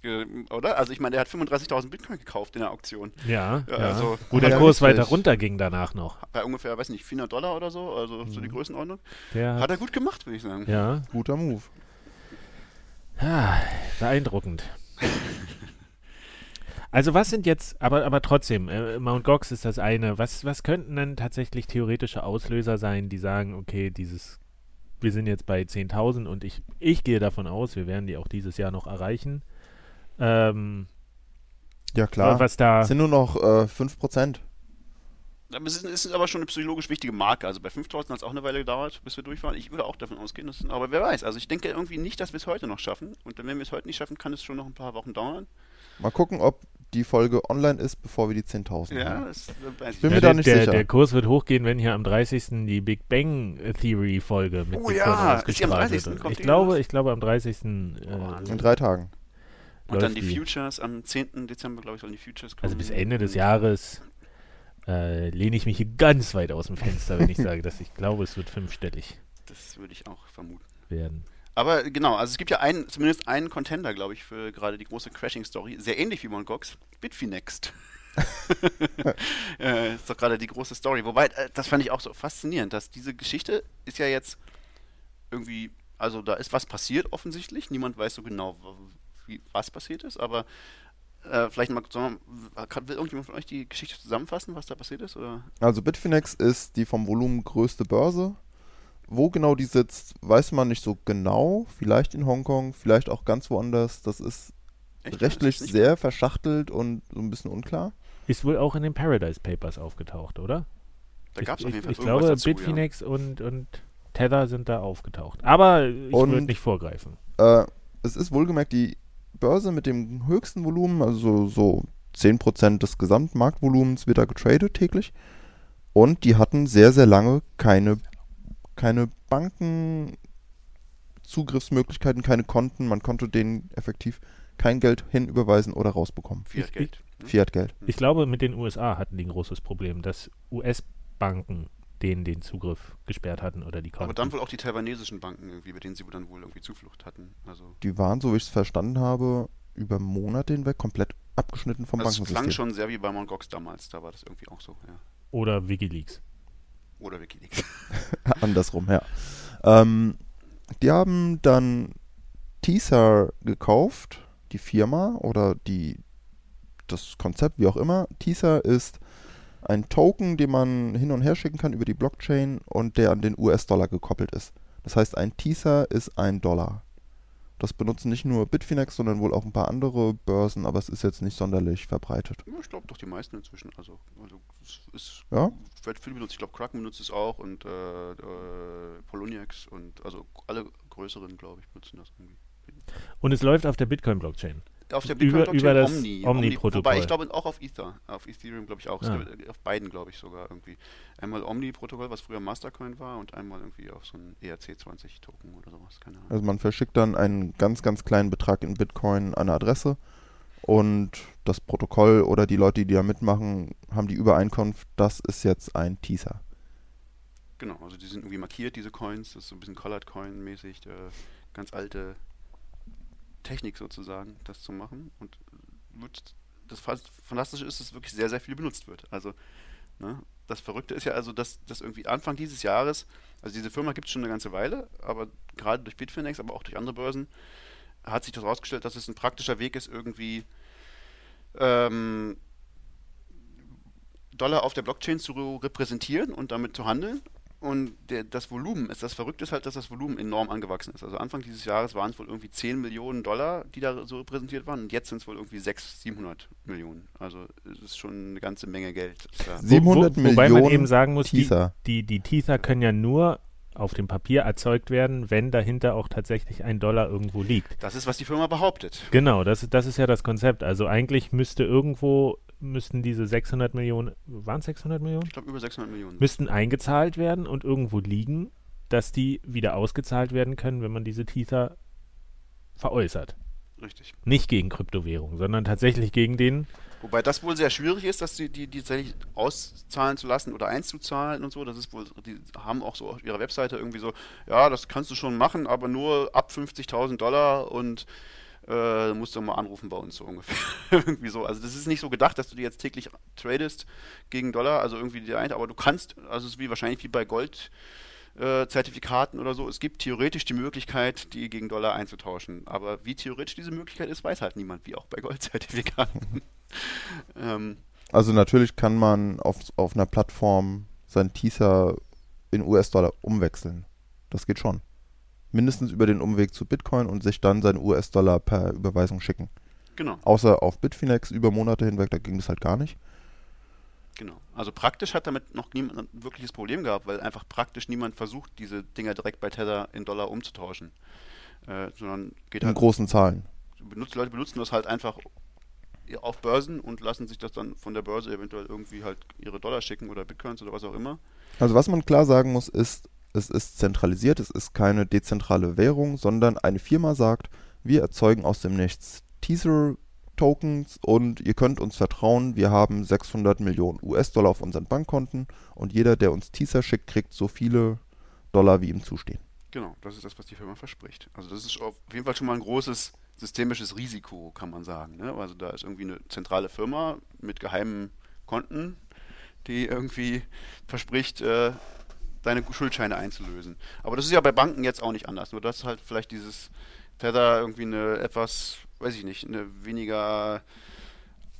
oder? Also ich meine, er hat 35.000 Bitcoin gekauft in der Auktion. Ja, ja. Also, Wo der Kurs weiter runter ging danach noch. Bei ungefähr, weiß nicht, 400 Dollar oder so, also mhm. so die mhm. Größenordnung. Der hat, hat er gut gemacht, würde ich sagen. Ja. Guter Move. Ja, beeindruckend. (laughs) Also was sind jetzt, aber, aber trotzdem, äh, Mount Gox ist das eine. Was, was könnten denn tatsächlich theoretische Auslöser sein, die sagen, okay, dieses, wir sind jetzt bei 10.000 und ich, ich gehe davon aus, wir werden die auch dieses Jahr noch erreichen. Ähm, ja klar, was da sind nur noch äh, 5%. Es ist, ist, aber schon eine psychologisch wichtige Marke. Also bei 5000 hat es auch eine Weile gedauert, bis wir durch waren. Ich würde auch davon ausgehen, dass, aber wer weiß. Also ich denke irgendwie nicht, dass wir es heute noch schaffen. Und wenn wir es heute nicht schaffen, kann es schon noch ein paar Wochen dauern. Mal gucken, ob die Folge online ist, bevor wir die 10.000 ja, haben. Ich bin ja, mir da nicht der, sicher. Der Kurs wird hochgehen, wenn hier am 30. die Big Bang Theory Folge mit oh, ja. ausgestrahlt wird. Ich glaube, ich glaube am 30. Äh, in drei Tagen. Und dann die, die, Futures am 10. Dezember, glaube ich, sollen die Futures kommen. Also bis Ende des Jahres äh, lehne ich mich hier ganz weit aus dem Fenster, wenn ich (laughs) sage, dass ich glaube, es wird fünfstellig. Das würde ich auch vermuten. Werden. Aber genau, also es gibt ja einen, zumindest einen Contender, glaube ich, für gerade die große Crashing-Story. Sehr ähnlich wie Mt. Gox. Bitfinext. (laughs) äh, ist doch gerade die große Story. Wobei, äh, das fand ich auch so faszinierend, dass diese Geschichte ist ja jetzt irgendwie, also da ist was passiert offensichtlich. Niemand weiß so genau, wie, was passiert ist, aber äh, vielleicht mal, will irgendjemand von euch die Geschichte zusammenfassen, was da passiert ist? Oder? Also Bitfinex ist die vom Volumen größte Börse wo genau die sitzt, weiß man nicht so genau. Vielleicht in Hongkong, vielleicht auch ganz woanders. Das ist Echt? rechtlich das ist sehr verschachtelt und so ein bisschen unklar. Ist wohl auch in den Paradise Papers aufgetaucht, oder? Da gab es auf jeden Fall Ich glaube, dazu, Bitfinex ja. und, und Tether sind da aufgetaucht. Aber ich würde nicht vorgreifen. Äh, es ist wohlgemerkt die Börse mit dem höchsten Volumen, also so 10% des Gesamtmarktvolumens wird da getradet täglich. Und die hatten sehr, sehr lange keine, keine Bankenzugriffsmöglichkeiten, keine Konten. Man konnte denen effektiv kein Geld hinüberweisen oder rausbekommen. Fiat-Geld. Fiat-Geld. Ich glaube, mit den USA hatten die ein großes Problem, dass US-Banken denen den Zugriff gesperrt hatten oder die Konten. Aber dann wohl auch die taiwanesischen Banken irgendwie, mit denen sie dann wohl irgendwie Zuflucht hatten. Also die waren, so wie ich es verstanden habe, über Monate hinweg komplett abgeschnitten vom also Bankensystem. Das klang schon sehr wie bei Mt. Gox damals, da war das irgendwie auch so, ja. Oder Wikileaks. Oder Wikileaks. (laughs) Andersrum, ja. Ähm, die haben dann Teaser gekauft, die Firma oder die, das Konzept, wie auch immer. Teaser ist ein Token, den man hin und her schicken kann über die Blockchain und der an den US-Dollar gekoppelt ist. Das heißt, ein Teaser ist ein Dollar. Das benutzen nicht nur Bitfinex, sondern wohl auch ein paar andere Börsen, aber es ist jetzt nicht sonderlich verbreitet. Ich glaube doch die meisten inzwischen. Also, also es ist ja? wird viel benutzt. Ich glaube Kraken benutzt es auch und äh, äh, Poloniex und also alle größeren, glaube ich, benutzen das irgendwie. Und es läuft auf der Bitcoin-Blockchain. Auf der Über- Bitcoin über das Omni, Omni-Protokoll. Wobei ich glaube auch auf Ether, auf Ethereum glaube ich auch, Ah. auf beiden glaube ich sogar irgendwie. Einmal Omni-Protokoll, was früher Mastercoin war und einmal irgendwie auf so ein E ERC20-Token oder sowas, keine Ahnung. Also man verschickt dann einen ganz, ganz kleinen Betrag in Bitcoin an eine Adresse und das Protokoll oder die Leute, die da mitmachen, haben die Übereinkunft, das ist jetzt ein Teaser. Genau, also die sind irgendwie markiert, diese Coins, das ist so ein bisschen Colored Coin-mäßig, äh, ganz alte Technik sozusagen, das zu machen. Und wird, das Fantastische ist, dass es wirklich sehr, sehr viel benutzt wird. Also, ne, das Verrückte ist ja also, dass, dass irgendwie Anfang dieses Jahres, also diese Firma gibt es schon eine ganze Weile, aber gerade durch Bitfinex, aber auch durch andere Börsen, hat sich das herausgestellt, dass es ein praktischer Weg ist, irgendwie ähm, Dollar auf der Blockchain zu repräsentieren und damit zu handeln. Und der, das Volumen ist, das Verrückte ist halt, dass das Volumen enorm angewachsen ist. Also Anfang dieses Jahres waren es wohl irgendwie 10 Millionen Dollar, die da so repräsentiert waren. Und jetzt sind es wohl irgendwie 600, 700 Millionen. Also es ist schon eine ganze Menge Geld. das da- Sie- 700 Wo, wobei man Millionen eben sagen muss, die, Teaser. die, die Teaser können ja nur auf dem Papier erzeugt werden, wenn dahinter auch tatsächlich ein Dollar irgendwo liegt. Das ist, was die Firma behauptet. Genau, das, das ist ja das Konzept. Also eigentlich müsste irgendwo, müssten diese 600 Millionen, waren es 600 Millionen? Ich glaube über 600 Millionen. Müssten eingezahlt werden und irgendwo liegen, dass die wieder ausgezahlt werden können, wenn man diese Tether veräußert. Richtig. Nicht gegen Kryptowährungen, sondern tatsächlich gegen den Wobei das wohl sehr schwierig ist, dass die, die, die tatsächlich auszahlen zu lassen oder einzuzahlen und so. Das ist wohl, die haben auch so auf ihrer Webseite irgendwie so, ja, das kannst du schon machen, aber nur ab 50.000 Dollar und äh, musst du mal anrufen bei uns so ungefähr. (laughs) irgendwie so. Also das ist nicht so gedacht, dass du die jetzt täglich tradest gegen Dollar, also irgendwie die eine, aber du kannst, also es ist wie wahrscheinlich wie bei Gold. äh, Zertifikaten oder so. Es gibt theoretisch die Möglichkeit, die gegen Dollar einzutauschen. Aber wie theoretisch diese Möglichkeit ist, weiß halt niemand, wie auch bei Goldzertifikaten. (laughs) ähm, Also natürlich kann man auf, auf einer Plattform seinen Teaser in US-Dollar umwechseln. Das geht schon. Mindestens über den Umweg zu Bitcoin und sich dann seinen US-Dollar per Überweisung schicken. genau, Außer auf Bitfinex über Monate hinweg, da ging das halt gar nicht. genau. Also praktisch hat damit noch niemand ein wirkliches Problem gehabt, weil einfach praktisch niemand versucht, diese Dinger direkt bei Tether in Dollar umzutauschen. Äh, sondern geht In halt, großen Zahlen. benutzt, Leute benutzen das halt einfach auf Börsen und lassen sich das dann von der Börse eventuell irgendwie halt ihre Dollar schicken oder Bitcoins oder was auch immer. Also was man klar sagen muss, ist, es ist zentralisiert, es ist keine dezentrale Währung, sondern eine Firma sagt, wir erzeugen aus dem Nichts Teaser-Tokens und ihr könnt uns vertrauen, wir haben 600 Millionen US-Dollar auf unseren Bankkonten und jeder, der uns Teaser schickt, kriegt so viele Dollar, wie ihm zustehen. Genau, das ist das, was die Firma verspricht. Also das ist auf jeden Fall schon mal ein großes systemisches Risiko, kann man sagen. Ne? Also da ist irgendwie eine zentrale Firma mit geheimen Konten, die irgendwie verspricht, äh, deine Schuldscheine einzulösen. Aber das ist ja bei Banken jetzt auch nicht anders. Nur dass halt vielleicht dieses Tether irgendwie eine etwas, weiß ich nicht, eine weniger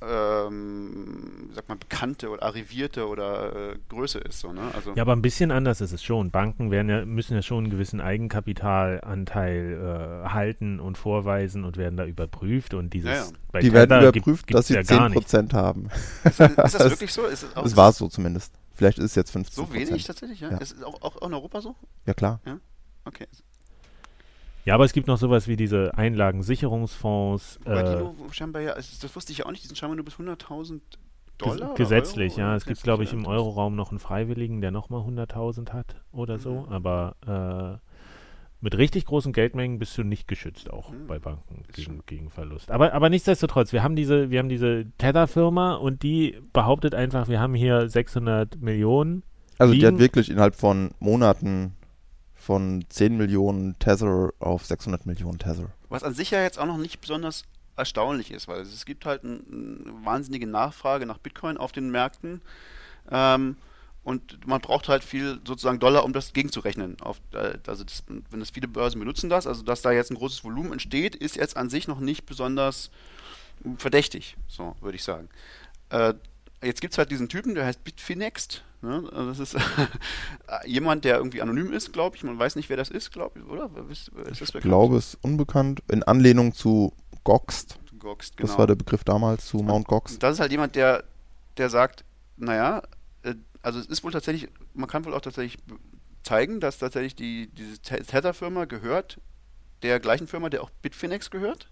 ähm, wie sagt man, bekannte oder arrivierte oder äh, Größe ist. So, ne? also, Ja, aber ein bisschen anders ist es schon. Banken werden ja, müssen ja schon einen gewissen Eigenkapitalanteil äh, halten und vorweisen und werden da überprüft. Und dieses Ja, ja. bei Die werden Tether gibt- überprüft, gibt's dass sie ja gar nicht. 10% haben. ist, ist das wirklich (laughs) so? Ist es auch, Das war es so zumindest. Vielleicht ist es jetzt 15%. So wenig tatsächlich, ja? Ja. Ist es auch, auch in Europa so? Ja klar. Okay. Ja, aber es gibt noch sowas wie diese Einlagensicherungsfonds. Äh, nur scheinbar ja, das wusste ich ja auch nicht, die sind scheinbar nur bis 100.000 Dollar. gesetzlich, Euro, ja. Es gibt, glaube ich, ja, im Euroraum noch einen Freiwilligen, der nochmal 100.000 hat oder so. Mhm. Aber äh, mit richtig großen Geldmengen bist du nicht geschützt, auch Mhm. bei Banken gegen, gegen Verlust. Aber, aber nichtsdestotrotz, wir haben diese, wir haben diese Tether-Firma und die behauptet einfach, wir haben hier 600 Millionen. Also die hat wirklich innerhalb von Monaten von 10 Millionen Tether auf 600 Millionen Tether. Was an sich ja jetzt auch noch nicht besonders erstaunlich ist, weil es gibt halt ein, eine wahnsinnige Nachfrage nach Bitcoin auf den Märkten. Ähm, und man braucht halt viel sozusagen Dollar, um das gegenzurechnen. Auf, äh, also das, wenn das viele Börsen benutzen das, also dass da jetzt ein großes Volumen entsteht, ist jetzt an sich noch nicht besonders verdächtig, so würde ich sagen. Äh, jetzt gibt es halt diesen Typen, der heißt Bitfinex. Ne? Also Das ist (laughs) jemand, der irgendwie anonym ist, glaube ich. Man weiß nicht, wer das ist, glaube ich, oder? Ist, ist Ich glaube, es ist unbekannt. In Anlehnung zu Goxt. Goxt, Das war der Begriff damals zu Mount Gox. Das ist halt jemand, der, der sagt, naja, also es ist wohl tatsächlich, man kann wohl auch tatsächlich zeigen, dass tatsächlich die, diese Te- Tether-Firma gehört der gleichen Firma, der auch Bitfinex gehört.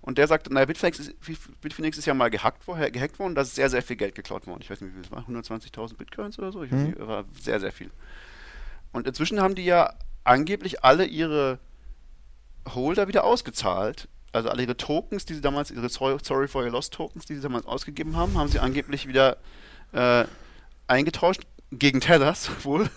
Und der sagt, naja, Bitfinex ist, Bitfinex ist ja mal gehackt, worden- gehackt worden, da ist sehr, sehr viel Geld geklaut worden. Ich weiß nicht, wie viel es war, 120.000 Bitcoins oder so? Ich weiß Mhm. nicht, war sehr, sehr viel. Und inzwischen haben die ja angeblich alle ihre Holder wieder ausgezahlt. Also alle ihre Tokens, die sie damals, ihre Sorry Sorry for Your Lost Tokens, die sie damals ausgegeben haben, haben sie angeblich wieder äh, eingetauscht gegen Tethers (laughs) wohl.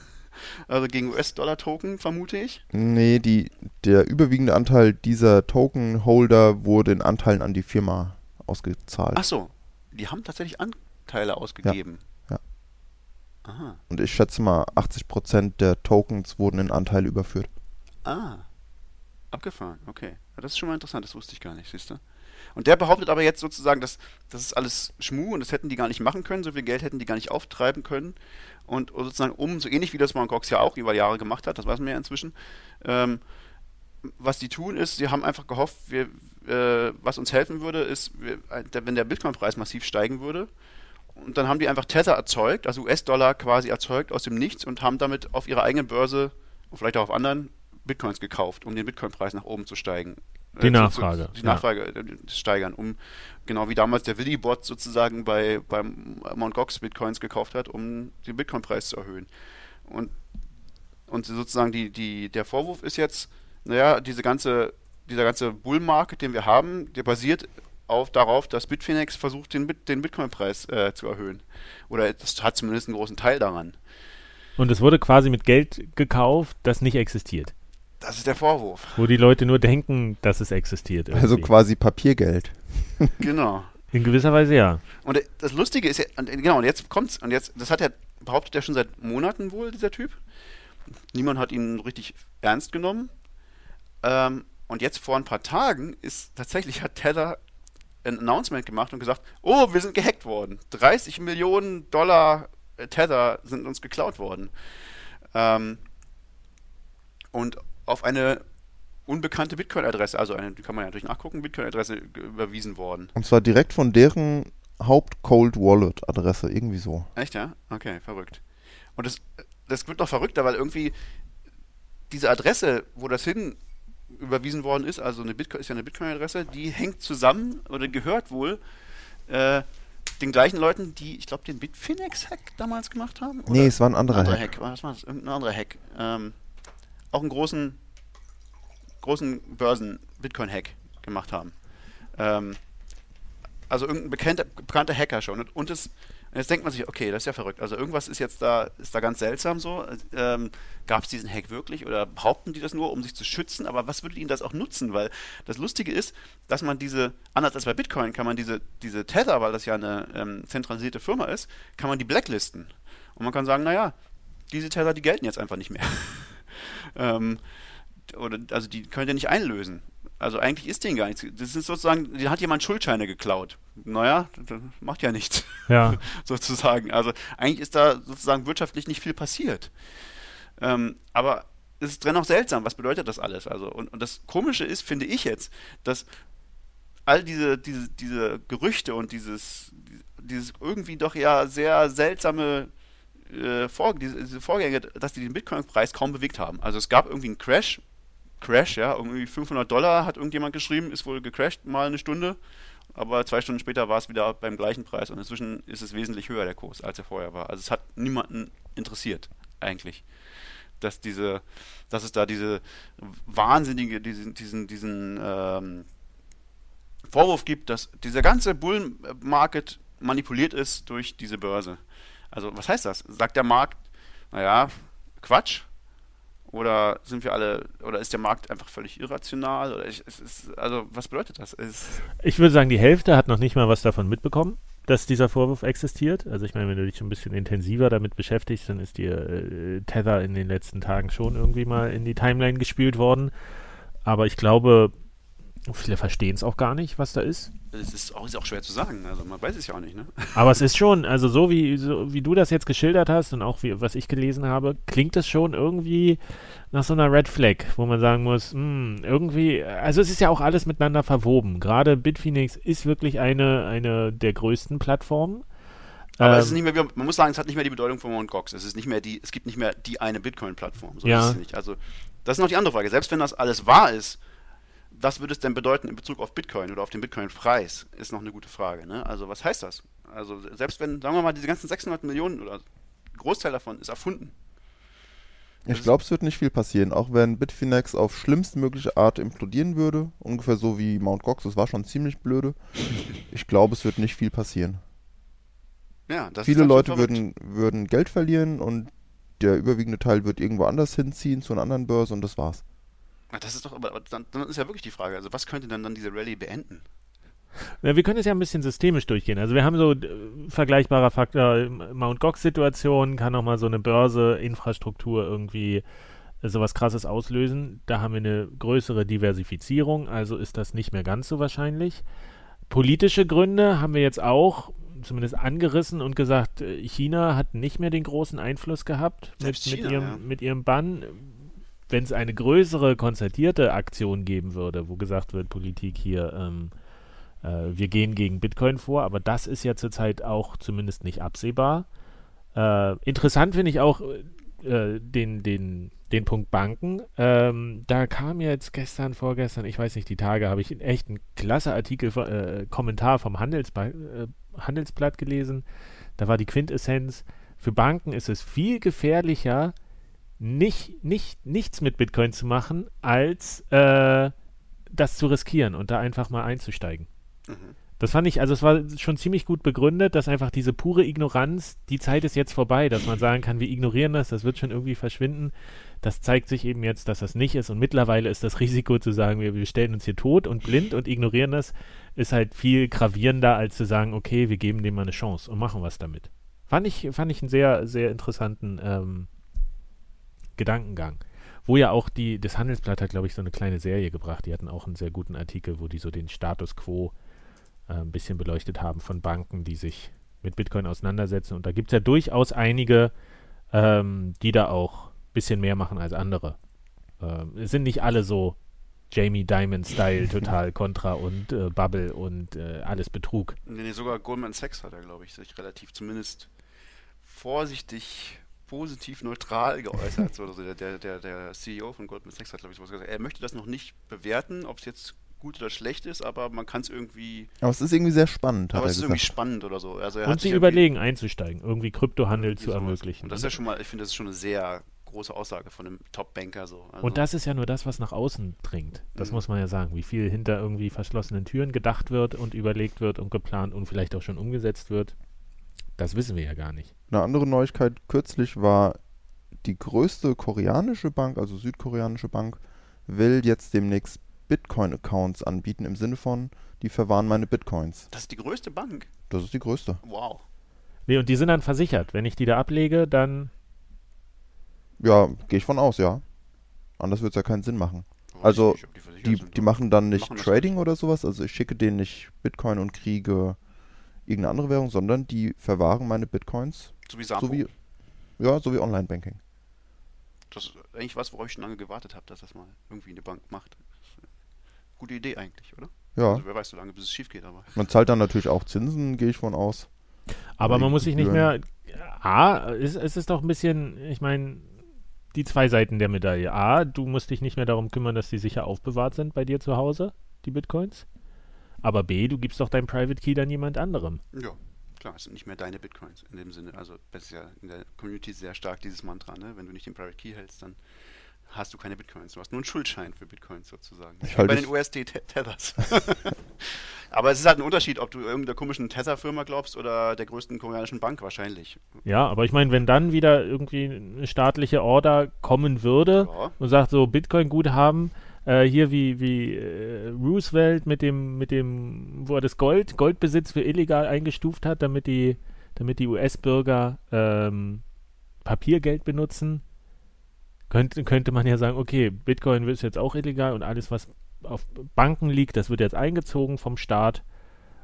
Also gegen US-Dollar-Token, vermute ich. Nee, die, der überwiegende Anteil dieser Token-Holder wurde in Anteilen an die Firma ausgezahlt. Ach so, die haben tatsächlich Anteile ausgegeben. Ja. Aha. Und ich schätze mal, 80% der Tokens wurden in Anteile überführt. Ah. Abgefahren, okay. Ja, das ist schon mal interessant, das wusste ich gar nicht, siehst du? Und der behauptet aber jetzt sozusagen, dass das ist alles Schmuh und das hätten die gar nicht machen können, so viel Geld hätten die gar nicht auftreiben können. Und sozusagen um, so ähnlich wie das Mt. Gox ja auch über Jahre gemacht hat, das weiß man ja inzwischen, ähm, was die tun ist, sie haben einfach gehofft, wir, äh, was uns helfen würde, ist, wir, wenn der Bitcoin-Preis massiv steigen würde, und dann haben die einfach Tether erzeugt, also US-Dollar quasi erzeugt aus dem Nichts und haben damit auf ihrer eigenen Börse und vielleicht auch auf anderen Bitcoins gekauft, um den Bitcoin-Preis nach oben zu steigen. Die Äh, zu- Nachfrage, Zu, die ja. Nachfrage äh, steigern, um genau wie damals der Willy-Bot sozusagen bei beim Mt. Gox Bitcoins gekauft hat, um den Bitcoin-Preis zu erhöhen. Und, und sozusagen die, die, der Vorwurf ist jetzt, naja, diese ganze, dieser ganze Bull-Market, den wir haben, der basiert auf, darauf, dass Bitfinex versucht, den, Bit, den Bitcoin-Preis äh, zu erhöhen. Oder das hat zumindest einen großen Teil daran. Und es wurde quasi mit Geld gekauft, das nicht existiert. Das ist der Vorwurf. Wo die Leute nur denken, dass es existiert. Also irgendwie. quasi Papiergeld. (laughs) Genau. In gewisser Weise ja. Und das Lustige ist ja, und, genau, und jetzt kommt's, und jetzt, das hat er, behauptet er schon seit Monaten wohl, dieser Typ. Niemand hat ihn richtig ernst genommen. Ähm, und jetzt vor ein paar Tagen ist tatsächlich hat Tether ein Announcement gemacht und gesagt, oh, wir sind gehackt worden. 30 Millionen Dollar äh, Tether sind uns geklaut worden. Ähm, und auf eine unbekannte Bitcoin-Adresse, also eine, die kann man ja natürlich nachgucken, Bitcoin-Adresse überwiesen worden. Und zwar direkt von deren Haupt-Cold Wallet-Adresse, irgendwie so. Echt, ja? Okay, verrückt. Und das, das wird noch verrückter, weil irgendwie diese Adresse, wo das hin überwiesen worden ist, also eine Bitcoin, ist ja eine Bitcoin-Adresse, die hängt zusammen oder gehört wohl äh, den gleichen Leuten, die, ich glaube, den Bitfinex-Hack damals gemacht haben. Nee, es war ein anderer anderer Hack. Hack. Was war das? Irgendein anderer Hack. Ähm, auch einen großen, großen Börsen-Bitcoin-Hack gemacht haben. Ähm, also irgendein bekannter, bekannter Hacker schon. Und, und, es, jetzt denkt man sich, okay, das ist ja verrückt. Also irgendwas ist jetzt da, ist da ganz seltsam so. Ähm, Gab es diesen Hack wirklich oder behaupten die das nur, um sich zu schützen? Aber was würde ihnen das auch nutzen? Weil das Lustige ist, dass man diese, anders als bei Bitcoin, kann man diese, diese Tether, weil das ja eine ähm, zentralisierte Firma ist, kann man die blacklisten. Und man kann sagen, naja, diese Tether, die gelten jetzt einfach nicht mehr. (laughs) ähm, oder, also die könnt ihr nicht einlösen. Also eigentlich ist denen gar nichts. Das ist sozusagen, die hat jemand Schuldscheine geklaut. Naja, das macht ja nichts, Ja. (laughs) sozusagen. Also eigentlich ist da sozusagen wirtschaftlich nicht viel passiert. Ähm, aber es ist dennoch seltsam, was bedeutet das alles? Also, und, und das Komische ist, finde ich jetzt, dass all diese, diese, diese Gerüchte und dieses, dieses irgendwie doch ja sehr seltsame äh, Vor diese, diese Vorgänge, dass die den Bitcoin-Preis kaum bewegt haben. Also es gab irgendwie einen Crash Crash, ja, irgendwie 500 Dollar hat irgendjemand geschrieben, ist wohl gecrashed mal eine Stunde, aber zwei Stunden später war es wieder beim gleichen Preis und inzwischen ist es wesentlich höher der Kurs, als er vorher war. Also es hat niemanden interessiert eigentlich, dass diese, dass es da diese wahnsinnige, diesen, diesen, diesen ähm, Vorwurf gibt, dass dieser ganze Bullenmarket manipuliert ist durch diese Börse. Also was heißt das? Sagt der Markt, naja, Quatsch? Oder sind wir alle, oder ist der Markt einfach völlig irrational? Oder ich, ist, also was bedeutet das? Es ich würde sagen, die Hälfte hat noch nicht mal was davon mitbekommen, dass dieser Vorwurf existiert. Also ich meine, wenn du dich schon ein bisschen intensiver damit beschäftigst, dann ist dir äh, Tether in den letzten Tagen schon irgendwie mal in die Timeline gespült worden. Aber ich glaube, Viele verstehen es auch gar nicht, was da ist. Es ist auch, ist auch schwer zu sagen, also man weiß es ja auch nicht, ne? Aber es ist schon, also so wie, so wie du das jetzt geschildert hast und auch wie, was ich gelesen habe, klingt es schon irgendwie nach so einer Red Flag, wo man sagen muss, mh, hm, irgendwie, also es ist ja auch alles miteinander verwoben. Gerade Bitfinex ist wirklich eine, eine der größten Plattformen. Aber ähm, es ist ähm, nicht mehr, man muss sagen, es hat nicht mehr die Bedeutung von Mt. Gox. Es ist nicht mehr die, es gibt nicht mehr die eine Bitcoin-Plattform. So ja. ist es nicht. Also, das ist noch die andere Frage. Selbst wenn das alles wahr ist, was würde es denn bedeuten in Bezug auf Bitcoin oder auf den Bitcoin-Preis? Ist noch eine gute Frage. Ne? Also was heißt das? Also selbst wenn, sagen wir mal, diese ganzen 600 Millionen oder Großteil davon ist erfunden. Ich glaube, es wird nicht viel passieren, auch wenn Bitfinex auf schlimmstmögliche Art implodieren würde, ungefähr so wie Mt. Gox, das war schon ziemlich blöde. Ich glaube, es wird nicht viel passieren. Ja, Viele Leute würden, würden Geld verlieren und der überwiegende Teil wird irgendwo anders hinziehen, zu einer anderen Börse und das war's. Das ist doch, aber dann, dann, ist ja wirklich die Frage, also was könnte dann, dann diese Rallye beenden? Ja, wir können es ja ein bisschen systemisch durchgehen. Also wir haben so äh, vergleichbarer Faktor, Mount Gox-Situation, kann auch mal so eine Börse, Infrastruktur irgendwie äh, sowas krasses auslösen. Da haben wir eine größere Diversifizierung, also ist das nicht mehr ganz so wahrscheinlich. Politische Gründe haben wir jetzt auch zumindest angerissen und gesagt, äh, China hat nicht mehr den großen Einfluss gehabt mit, China, ihrem, ja. mit ihrem Bann wenn es eine größere konzertierte Aktion geben würde, wo gesagt wird, Politik hier, ähm, äh, wir gehen gegen Bitcoin vor, aber das ist ja zurzeit auch zumindest nicht absehbar. Äh, interessant finde ich auch äh, den, den, den Punkt Banken. Ähm, da kam jetzt gestern, vorgestern, ich weiß nicht, die Tage, habe ich echt einen klasse Artikel, äh, Kommentar vom Handelsba äh, Handelsblatt gelesen. Da war die Quintessenz, für Banken ist es viel gefährlicher, nicht, nicht, nichts mit Bitcoin zu machen, als äh, das zu riskieren und da einfach mal einzusteigen. Mhm. Das fand ich, also es war schon ziemlich gut begründet, dass einfach diese pure Ignoranz, die Zeit ist jetzt vorbei, dass man sagen kann, wir ignorieren das, das wird schon irgendwie verschwinden. Das zeigt sich eben jetzt, dass das nicht ist und mittlerweile ist das (laughs) Risiko zu sagen, wir, wir stellen uns hier tot und blind und ignorieren das, ist halt viel gravierender, als zu sagen, okay, wir geben dem mal eine Chance und machen was damit. Fand ich, fand ich einen sehr, sehr interessanten ähm, Gedankengang. Wo ja auch die, das Handelsblatt hat, glaube ich, so eine kleine Serie gebracht. Die hatten auch einen sehr guten Artikel, wo die so den Status quo äh, ein bisschen beleuchtet haben von Banken, die sich mit Bitcoin auseinandersetzen. Und da gibt es ja durchaus einige, ähm, die da auch ein bisschen mehr machen als andere. Ähm, es sind nicht alle so Jamie Dimon-Style, (laughs) total Contra und äh, Bubble und äh, alles Betrug. Nee, nee, sogar Goldman Sachs hat er, glaube ich, sich relativ zumindest vorsichtig positiv neutral geäußert. so, also der, der, der CEO von Goldman Sachs hat, glaube ich, sowas gesagt. Er möchte das noch nicht bewerten, ob es jetzt gut oder schlecht ist, aber man kann es irgendwie. Aber es ist irgendwie sehr spannend. Aber es ist gesagt. irgendwie spannend oder so. Also und sie überlegen einzusteigen, irgendwie Kryptohandel zu ermöglichen. Und das ist ja schon mal, ich finde, das ist schon eine sehr große Aussage von einem Top-Banker so. Also und das ist ja nur das, was nach außen dringt. Das mhm. muss man ja sagen, wie viel hinter irgendwie verschlossenen Türen gedacht wird und überlegt wird und geplant und vielleicht auch schon umgesetzt wird. Das wissen wir ja gar nicht. Eine andere Neuigkeit kürzlich war, die größte koreanische Bank, also südkoreanische Bank, will jetzt demnächst Bitcoin-Accounts anbieten im Sinne von, die verwahren meine Bitcoins. Das ist die größte Bank? Das ist die größte. Wow. Nee, und die sind dann versichert. Wenn ich die da ablege, dann. Ja, gehe ich von aus, ja. Anders würde es ja keinen Sinn machen. Oh, also, die, die, die, machen dann nicht machen Trading oder sowas. Also, ich schicke denen nicht Bitcoin und kriege irgendeine andere Währung, sondern die verwahren meine Bitcoins. So wie Sampo. So wie, ja, so wie Online-Banking. Das ist eigentlich was, worauf ich schon lange gewartet habe, dass das mal irgendwie eine Bank macht. Gute Idee eigentlich, oder? Ja. Also wer weiß so lange, bis es schief geht, aber. Man zahlt dann natürlich auch Zinsen, gehe ich von aus. Aber man muss sich nicht mehr. A, es, es ist doch ein bisschen, ich meine, die zwei Seiten der Medaille. A, du musst dich nicht mehr darum kümmern, dass die sicher aufbewahrt sind bei dir zu Hause, die Bitcoins. Aber B, du gibst doch dein Private Key dann jemand anderem. Ja, klar, es sind nicht mehr deine Bitcoins in dem Sinne. Also das ist ja in der Community sehr stark dieses Mantra, ne? Wenn du nicht den Private Key hältst, dann hast du keine Bitcoins. Du hast nur einen Schuldschein für Bitcoins sozusagen. Ich halte Bei den USD-Tethers. (laughs) Aber es ist halt ein Unterschied, ob du irgendeiner komischen Tether-Firma glaubst oder der größten koreanischen Bank wahrscheinlich. Ja, aber ich meine, wenn dann wieder irgendwie eine staatliche Order kommen würde Ja. und sagt so Bitcoin-Guthaben, äh, hier wie, wie äh, Roosevelt mit dem, mit dem, wo er das Gold, Goldbesitz für illegal eingestuft hat, damit die, damit die US-Bürger ähm, Papiergeld benutzen, könnte, könnte man ja sagen, okay, Bitcoin ist jetzt auch illegal und alles, was auf Banken liegt, das wird jetzt eingezogen vom Staat.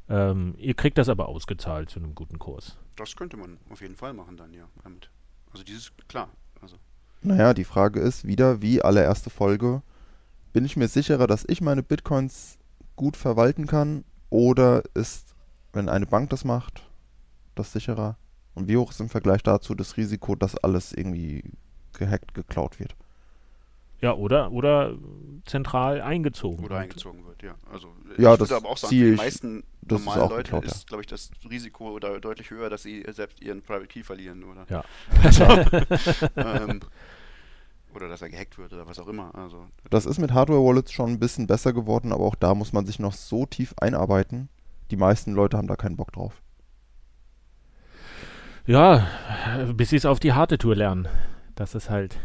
Ähm, ihr kriegt das aber ausgezahlt zu einem guten Kurs. Das könnte man auf jeden Fall machen dann, ja. Damit. Also dieses, klar. Also, Naja, die Frage ist wieder, wie allererste Folge, bin ich mir sicherer, dass ich meine Bitcoins gut verwalten kann oder ist, wenn eine Bank das macht, das sicherer? Und wie hoch ist im Vergleich dazu das Risiko, dass alles irgendwie gehackt, geklaut wird? Ja, oder, oder zentral eingezogen. oder Und- eingezogen wird, ja. Also Ja, ich das würde aber auch sagen, für die meisten normalen Leute geklaut, ja. ist, glaube ich, das Risiko oder deutlich höher, dass sie selbst ihren Private Key verlieren, oder? Ja. (laughs) ähm, oder dass er gehackt wird oder was auch immer. Also Das ist mit Hardware-Wallets schon ein bisschen besser geworden, aber auch da muss man sich noch so tief einarbeiten. Die meisten Leute haben da keinen Bock drauf. Ja, bis sie es auf die harte Tour lernen. Das ist halt.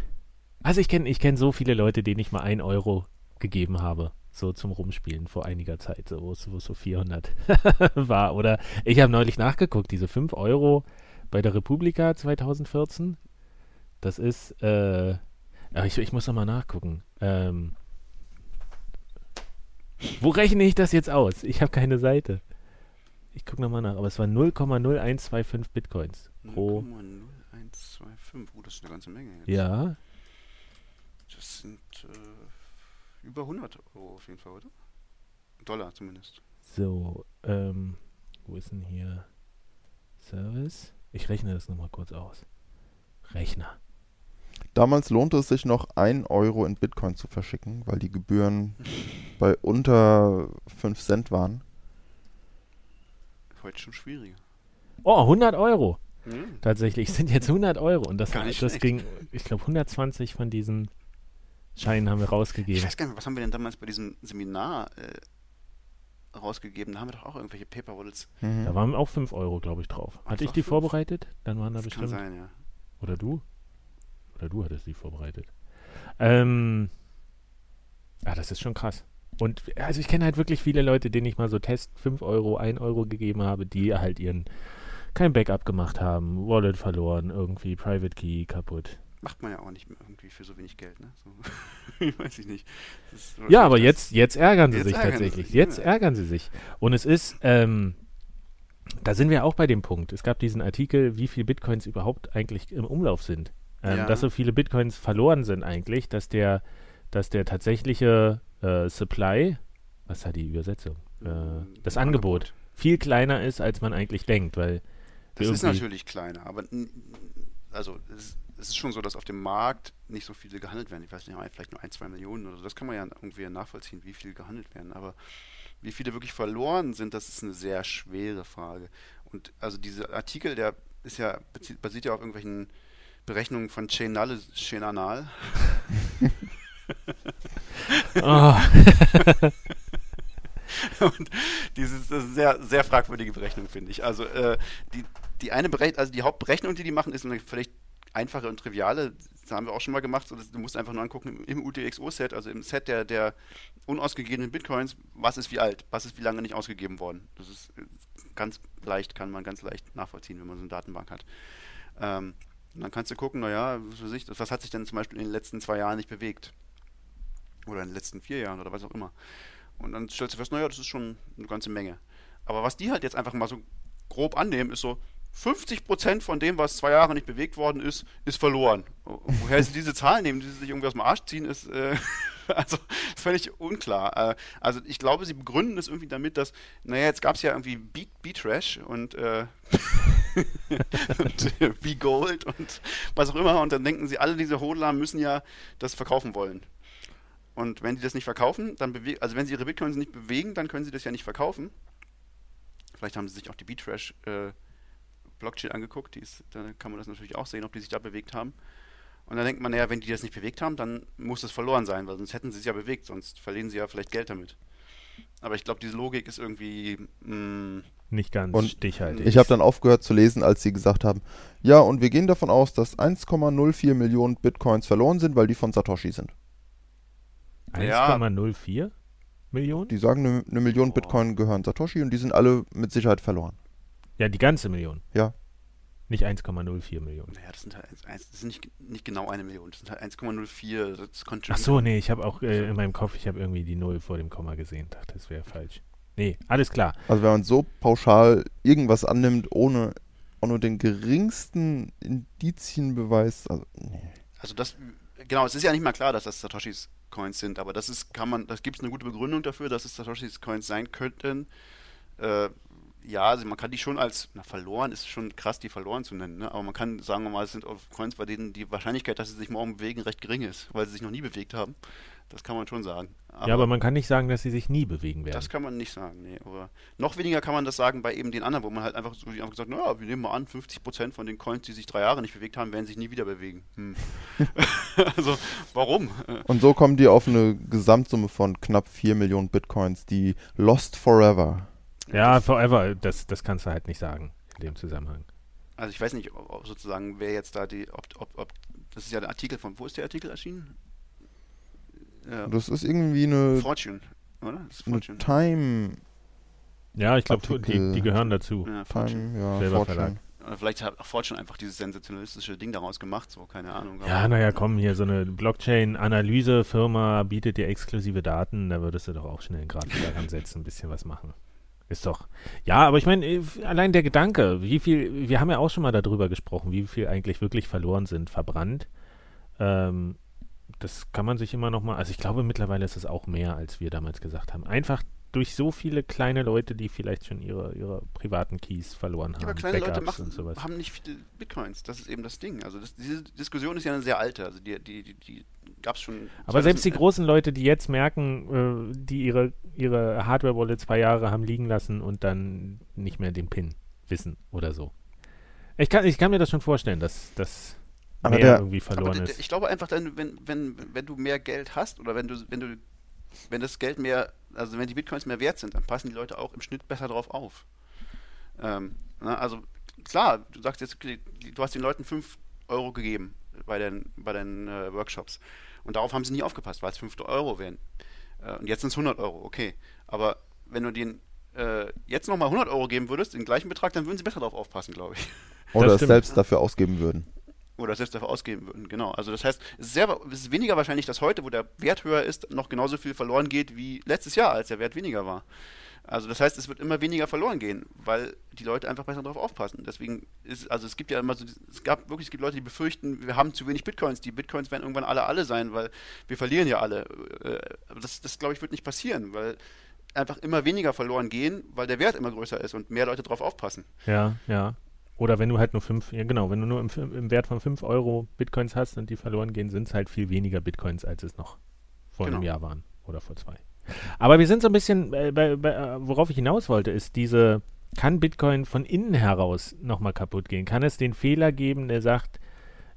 Also ich kenne ich kenn so viele Leute, denen ich mal ein Euro gegeben habe. So zum Rumspielen vor einiger Zeit, so, wo es so 400 (laughs) war. Oder ich habe neulich nachgeguckt, diese 5 Euro bei der Republika 2014. Das ist, äh, ich, ich muss noch mal nachgucken. Ähm, wo rechne ich das jetzt aus? Ich habe keine Seite. Ich gucke nochmal nach, aber es war 0,0125 Bitcoins pro. 0,0125. Oh, das ist eine ganze Menge jetzt. Ja, Das sind äh, über 100 Euro auf jeden Fall, oder? Dollar zumindest. so, ähm, wo ist denn hier Service? Ich rechne das nochmal kurz aus. Rechner. Damals lohnte es sich noch 1 Euro in Bitcoin zu verschicken, weil die Gebühren bei unter 5 Cent waren. Heute schon schwieriger. Oh, 100 Euro. Hm. Tatsächlich sind jetzt 100 Euro. Und das, das schlecht. ging, ich glaube, 120 von diesen Scheinen haben wir Ich rausgegeben. weiß gar nicht, was haben wir denn damals bei diesem Seminar äh, rausgegeben? Da haben wir doch auch irgendwelche Paper Wallets. Mhm. Da waren auch 5 Euro, glaube ich, drauf. Hatte ich die fünf? vorbereitet? Dann waren da Das kann bestimmt. sein, ja. Oder du? Oder du hattest die vorbereitet. Ähm, ah, das ist schon krass. Und also ich kenne halt wirklich viele Leute, denen ich mal so Test 5 Euro, 1 Euro gegeben habe, die halt ihren kein Backup gemacht haben, Wallet verloren, irgendwie Private Key kaputt. Macht man ja auch nicht irgendwie für so wenig Geld, ne? So. (laughs) ich weiß ich nicht. Ja, aber das- jetzt, jetzt ärgern sie Jetzt sich ärgern sie tatsächlich. sich, jetzt ja. ärgern sie sich. Und es ist, ähm, da sind wir auch bei dem Punkt. Es gab diesen Artikel, wie viel Bitcoins überhaupt eigentlich im Umlauf sind. Ähm, Ja. Dass so viele Bitcoins verloren sind eigentlich, dass der, dass der tatsächliche äh, Supply, was hat die Übersetzung? Äh, Mm, das Angebot viel kleiner ist, als man eigentlich denkt, weil Das ist natürlich kleiner, aber also es, es ist schon so, dass auf dem Markt nicht so viele gehandelt werden. Ich weiß nicht, vielleicht nur ein, zwei Millionen oder so. Das kann man ja irgendwie nachvollziehen, wie viel gehandelt werden. Aber wie viele wirklich verloren sind, das ist eine sehr schwere Frage. Und also dieser Artikel, der ist ja basiert ja auf irgendwelchen Berechnungen von Chainal, Chainanal. oh, (laughs) (laughs) Und dieses das ist sehr, sehr fragwürdige Berechnung, finde ich. Also äh, die, die eine Berechnung, also die Hauptberechnung, die die machen, ist eine völlig einfache und triviale. Das haben wir auch schon mal gemacht. So, du musst einfach nur angucken im UTXO-Set, also im Set der, der unausgegebenen Bitcoins, was ist wie alt, was ist wie lange nicht ausgegeben worden. Das ist ganz leicht, kann man ganz leicht nachvollziehen, wenn man so eine Datenbank hat. Ähm, und dann kannst du gucken, naja, was, hat sich denn zum Beispiel in den letzten zwei Jahren nicht bewegt? Oder in den letzten vier Jahren oder was auch immer. Und dann stellst du fest, naja, das ist schon eine ganze Menge. Aber was die halt jetzt einfach mal so grob annehmen, ist so, 50% von dem, was zwei Jahre nicht bewegt worden ist, ist verloren. Woher sie diese Zahlen nehmen, die sie sich irgendwie aus dem Arsch ziehen, ist, äh, (laughs) also, völlig unklar. Äh, also, ich glaube, sie begründen das irgendwie damit, dass, naja, jetzt gab es ja irgendwie Beat, Beat Trash und, äh, (laughs) und äh, wie Gold und was auch immer. Und dann denken sie, alle diese Hodler müssen ja das verkaufen wollen. Und wenn die das nicht verkaufen, dann bewegen, also wenn sie ihre Bitcoins nicht bewegen, dann können sie das ja nicht verkaufen. Vielleicht haben sie sich auch die B-Trash äh, Blockchain angeguckt, die ist, da kann man das natürlich auch sehen, ob die sich da bewegt haben. Und dann denkt man, naja, wenn die das nicht bewegt haben, dann muss das verloren sein, weil sonst hätten sie es ja bewegt, sonst verlieren sie ja vielleicht Geld damit. Aber ich glaube, diese Logik ist irgendwie mh, mm, nicht ganz und stichhaltig. Ich habe dann aufgehört zu lesen, als sie gesagt haben, ja, und wir gehen davon aus, dass 1,04 Millionen Bitcoins verloren sind, weil die von Satoshi sind. 1,04 Millionen? Die sagen, eine, eine Million oh. Bitcoin gehören Satoshi und die sind alle mit Sicherheit verloren. Ja, die ganze Million. Ja. Nicht 1,04 Millionen. Naja, das sind halt das sind nicht, nicht genau eine Million, das sind halt 1,04. Das Ach so, nee, ich habe auch äh, in meinem Kopf, ich habe irgendwie die Null vor dem Komma gesehen. Dachte, das wäre falsch. Nee, alles klar. Also wenn man so pauschal irgendwas annimmt, ohne auch nur den geringsten Indizienbeweis, also nee. Also das, genau, es ist ja nicht mal klar, dass das Satoshis Coins sind, aber das ist, kann man, das gibt es eine gute Begründung dafür, dass es Satoshis Coins sein könnten. Äh, ja, also man kann die schon als, na, verloren ist schon krass, die verloren zu nennen, ne? aber man kann, sagen wir mal, es sind Coins, bei denen die Wahrscheinlichkeit, dass sie sich morgen bewegen, recht gering ist, weil sie sich noch nie bewegt haben. Das kann man schon sagen. Aber ja, aber man kann nicht sagen, dass sie sich nie bewegen werden. Das kann man nicht sagen, nee. Aber noch weniger kann man das sagen bei eben den anderen, wo man halt einfach so einfach gesagt naja, wir nehmen mal an, 50% von den Coins, die sich drei Jahre nicht bewegt haben, werden sich nie wieder bewegen. Hm. (laughs) (laughs) also, warum? Und so kommen die auf eine Gesamtsumme von knapp 4 Millionen Bitcoins, die lost forever ja, forever, das, das kannst du halt nicht sagen in dem Zusammenhang. Also ich weiß nicht, ob, ob sozusagen, wer jetzt da die, ob, ob, ob, das ist ja der Artikel von, wo ist der Artikel erschienen? Ja. Das ist irgendwie eine Fortune, oder? Das ist Fortune. Time. Ja, ich glaube, die, die gehören dazu. Ja, Time, ja, Selber Fortune. Verlag. Oder vielleicht hat auch Fortune einfach dieses sensationalistische Ding daraus gemacht, so, keine Ahnung. Ja, naja, komm, hier so eine Blockchain-Analyse-Firma bietet dir exklusive Daten, da würdest du doch auch schnell einen Grafiker ansetzen, ein bisschen was machen. Ist doch. Ja, aber ich meine, äh, allein der Gedanke, wie viel, wir haben ja auch schon mal darüber gesprochen, wie viel eigentlich wirklich verloren sind, verbrannt. Ähm, das kann man sich immer noch mal, also ich glaube mittlerweile ist es auch mehr, als wir damals gesagt haben. Einfach durch so viele kleine Leute, die vielleicht schon ihre, ihre privaten Keys verloren haben. Ja, aber kleine Backups Leute machen, haben nicht viele Bitcoins. Das ist eben das Ding. Also das, diese Diskussion ist ja eine sehr alte. Also die, die, die, die gab es schon. Aber selbst die großen Leute, die jetzt merken, äh, die ihre, ihre Hardware-Wallet zwei Jahre haben liegen lassen und dann nicht mehr den PIN wissen oder so. Ich kann, ich kann mir das schon vorstellen, dass das mehr der, irgendwie verloren ist. Ich glaube einfach, wenn, wenn, wenn, wenn du mehr Geld hast oder wenn du, wenn du wenn das Geld mehr, also wenn die Bitcoins mehr wert sind, dann passen die Leute auch im Schnitt besser drauf auf. Ähm, na, also klar, du sagst jetzt, du hast den Leuten 5 Euro gegeben bei den, bei den äh, Workshops. Und darauf haben sie nie aufgepasst, weil es 5 Euro wären. Äh, und jetzt sind es 100 Euro, okay. Aber wenn du denen äh, jetzt nochmal 100 Euro geben würdest, den gleichen Betrag, dann würden sie besser darauf aufpassen, glaube ich. (laughs) Oder es selbst dafür ausgeben würden oder selbst dafür ausgeben würden. Genau. Also das heißt, es ist, sehr, es ist weniger wahrscheinlich, dass heute, wo der Wert höher ist, noch genauso viel verloren geht wie letztes Jahr, als der Wert weniger war. Also das heißt, es wird immer weniger verloren gehen, weil die Leute einfach besser darauf aufpassen. Deswegen ist, also es gibt ja immer so, es gab wirklich, es gibt Leute, die befürchten, wir haben zu wenig Bitcoins. Die Bitcoins werden irgendwann alle alle sein, weil wir verlieren ja alle. Äh, aber das, das glaube ich, wird nicht passieren, weil einfach immer weniger verloren gehen, weil der Wert immer größer ist und mehr Leute darauf aufpassen. Ja, ja. Oder wenn du halt nur fünf, ja genau, wenn du nur im, im Wert von 5 Euro Bitcoins hast und die verloren gehen, sind es halt viel weniger Bitcoins, als es noch vor genau. einem Jahr waren oder vor zwei. Aber wir sind so ein bisschen, äh, bei, bei, äh, worauf ich hinaus wollte, ist diese, kann Bitcoin von innen heraus nochmal kaputt gehen? Kann es den Fehler geben, der sagt,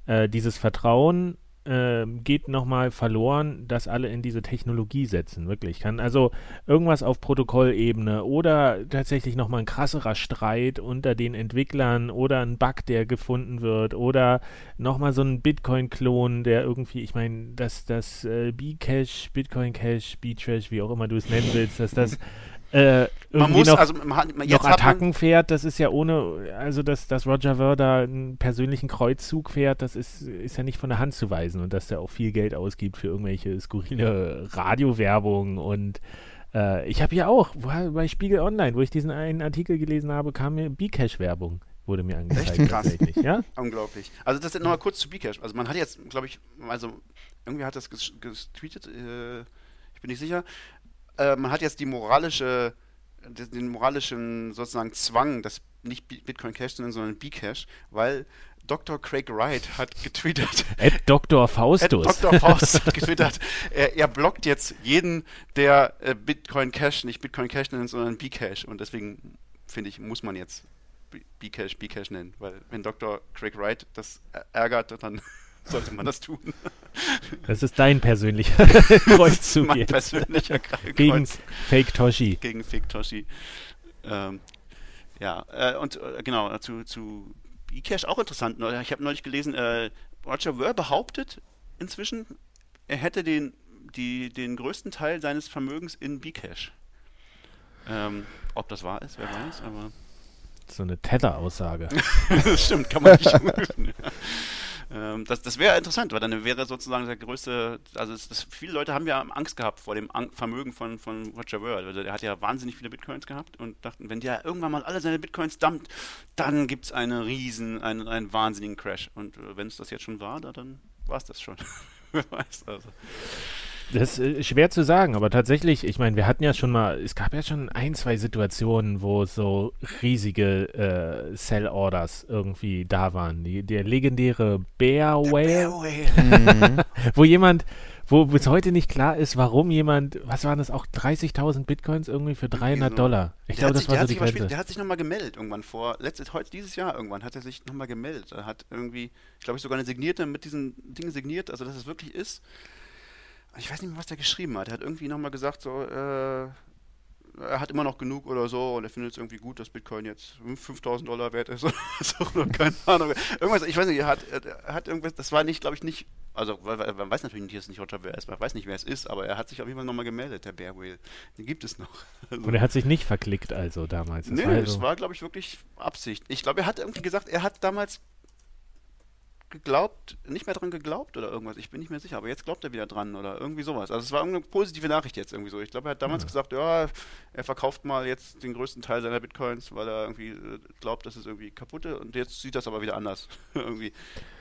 äh, dieses Vertrauen äh, geht nochmal verloren, dass alle in diese Technologie setzen, wirklich. Kann also irgendwas auf Protokollebene oder tatsächlich nochmal ein krasserer Streit unter den Entwicklern oder ein Bug, der gefunden wird oder nochmal so ein Bitcoin-Klon, der irgendwie, ich meine, dass das äh, B-Cash, Bitcoin-Cash, B-Trash, wie auch immer du es nennen willst, dass das (laughs) äh, man muss, noch, also man, noch Attacken fährt, das ist ja ohne, also dass, dass Roger Werder einen persönlichen Kreuzzug fährt, das ist, ist ja nicht von der Hand zu weisen und dass er auch viel Geld ausgibt für irgendwelche skurrile Radiowerbung und äh, ich habe ja auch, bei Spiegel Online, wo ich diesen einen Artikel gelesen habe, kam mir Bcash-Werbung wurde mir angezeigt. Echt krass. Ja? (laughs) Unglaublich. Also das nochmal kurz zu Bcash. Also man hat jetzt, glaube ich, also irgendwie hat das getweetet, äh, ich bin nicht sicher, äh, man hat jetzt die moralische den moralischen sozusagen Zwang, das nicht Bitcoin Cash zu nennen, sondern Bcash, weil Dr. Craig Wright hat (laughs) getwittert. Ed Dr. Faustus. Ed Dr. Faustus hat getwittert. (laughs) Er, er, blockt jetzt jeden, der äh, Bitcoin Cash nicht Bitcoin Cash nennt, sondern Bcash. Und deswegen finde ich, muss man jetzt Bcash Bcash nennen, weil wenn Dr. Craig Wright das ärgert, dann sollte man das tun. Das ist dein persönlicher (laughs) Kreuzzug mein jetzt. persönlicher Kreuz. Gegen Fake Toshi. Gegen Fake Toshi. Ähm, ja, äh, und äh, genau, zu, zu eCash auch interessant. Ich habe neulich gelesen, äh, Roger Ver behauptet inzwischen, er hätte den, die, den größten Teil seines Vermögens in Bcash. Ähm, ob das wahr ist, wer weiß, aber. So eine Tether-Aussage. (laughs) das stimmt, kann man nicht (laughs) prüfen. Ähm, das das wäre interessant, weil dann wäre sozusagen der größte, also es, das, viele Leute haben ja Angst gehabt vor dem An Vermögen von, von Roger Ver. Also der hat ja wahnsinnig viele Bitcoins gehabt und dachten, wenn der irgendwann mal alle seine Bitcoins dumpt, dann gibt es einen riesen, einen, einen wahnsinnigen Crash. Und äh, wenn es das jetzt schon war, dann war es das schon. (laughs) Wer weiß also. Das ist äh, schwer zu sagen, aber tatsächlich, ich meine, wir hatten ja schon mal, es gab ja schon ein, zwei Situationen, wo so riesige äh, Sell-Orders irgendwie da waren. Die, der legendäre Bear Whale, Bear Whale. Mhm. (laughs) wo jemand, wo bis heute nicht klar ist, warum jemand, was waren das auch, 30.000 Bitcoins irgendwie für 300 so. Dollar. Ich glaube, das war so die Grenze. Der hat sich nochmal gemeldet irgendwann vor, letztes, heute, dieses Jahr irgendwann hat er sich nochmal gemeldet. Er hat irgendwie, ich glaube, ich sogar eine signierte, mit diesen Dingen signiert, also dass es wirklich ist ich weiß nicht mehr, was der geschrieben hat. Er hat irgendwie nochmal gesagt, so, äh, er hat immer noch genug oder so und er findet es irgendwie gut, dass Bitcoin jetzt 5000 Dollar wert ist (laughs) oder keine Ahnung. Irgendwas, ich weiß nicht, er hat, er hat irgendwas, das war nicht, glaube ich, nicht, also man weiß natürlich nicht, dass es nicht Roger Bear ist, man weiß nicht, wer es ist, aber er hat sich auf jeden Fall nochmal gemeldet, der Bear Whale. Den gibt es noch. (laughs) Also, und er hat sich nicht verklickt also damals. Das nee, war also das war, glaube ich, wirklich Absicht. Ich glaube, er hat irgendwie gesagt, er hat damals geglaubt, nicht mehr dran geglaubt oder irgendwas. Ich bin nicht mehr sicher, aber jetzt glaubt er wieder dran oder irgendwie sowas. Also es war irgendeine positive Nachricht jetzt irgendwie so. Ich glaube, er hat damals ja. gesagt, ja, er verkauft mal jetzt den größten Teil seiner Bitcoins, weil er irgendwie äh, glaubt, dass es irgendwie kaputt ist und jetzt sieht das aber wieder anders. (laughs) irgendwie,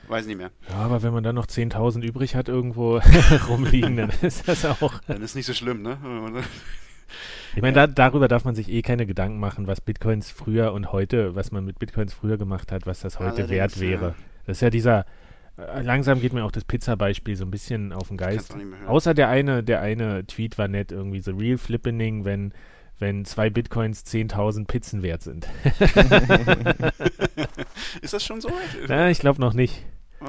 weiß nicht mehr. Ja, aber wenn man dann noch 10.000 übrig hat irgendwo (laughs) rumliegen, dann ist das auch... Dann ist nicht so schlimm, ne? Ich meine, da, darüber darf man sich eh keine Gedanken machen, was Bitcoins früher und heute, was man mit Bitcoins früher gemacht hat, was das heute Allerdings, wert wäre. Ja. Das ist ja dieser, äh, langsam geht mir auch das Pizza-Beispiel so ein bisschen auf den Geist. Außer der eine, der eine Tweet war nett, irgendwie so Real Flippening, wenn, wenn zwei Bitcoins 10.000 Pizzen wert sind. (laughs) ist das schon so? Ja, ich glaube noch nicht.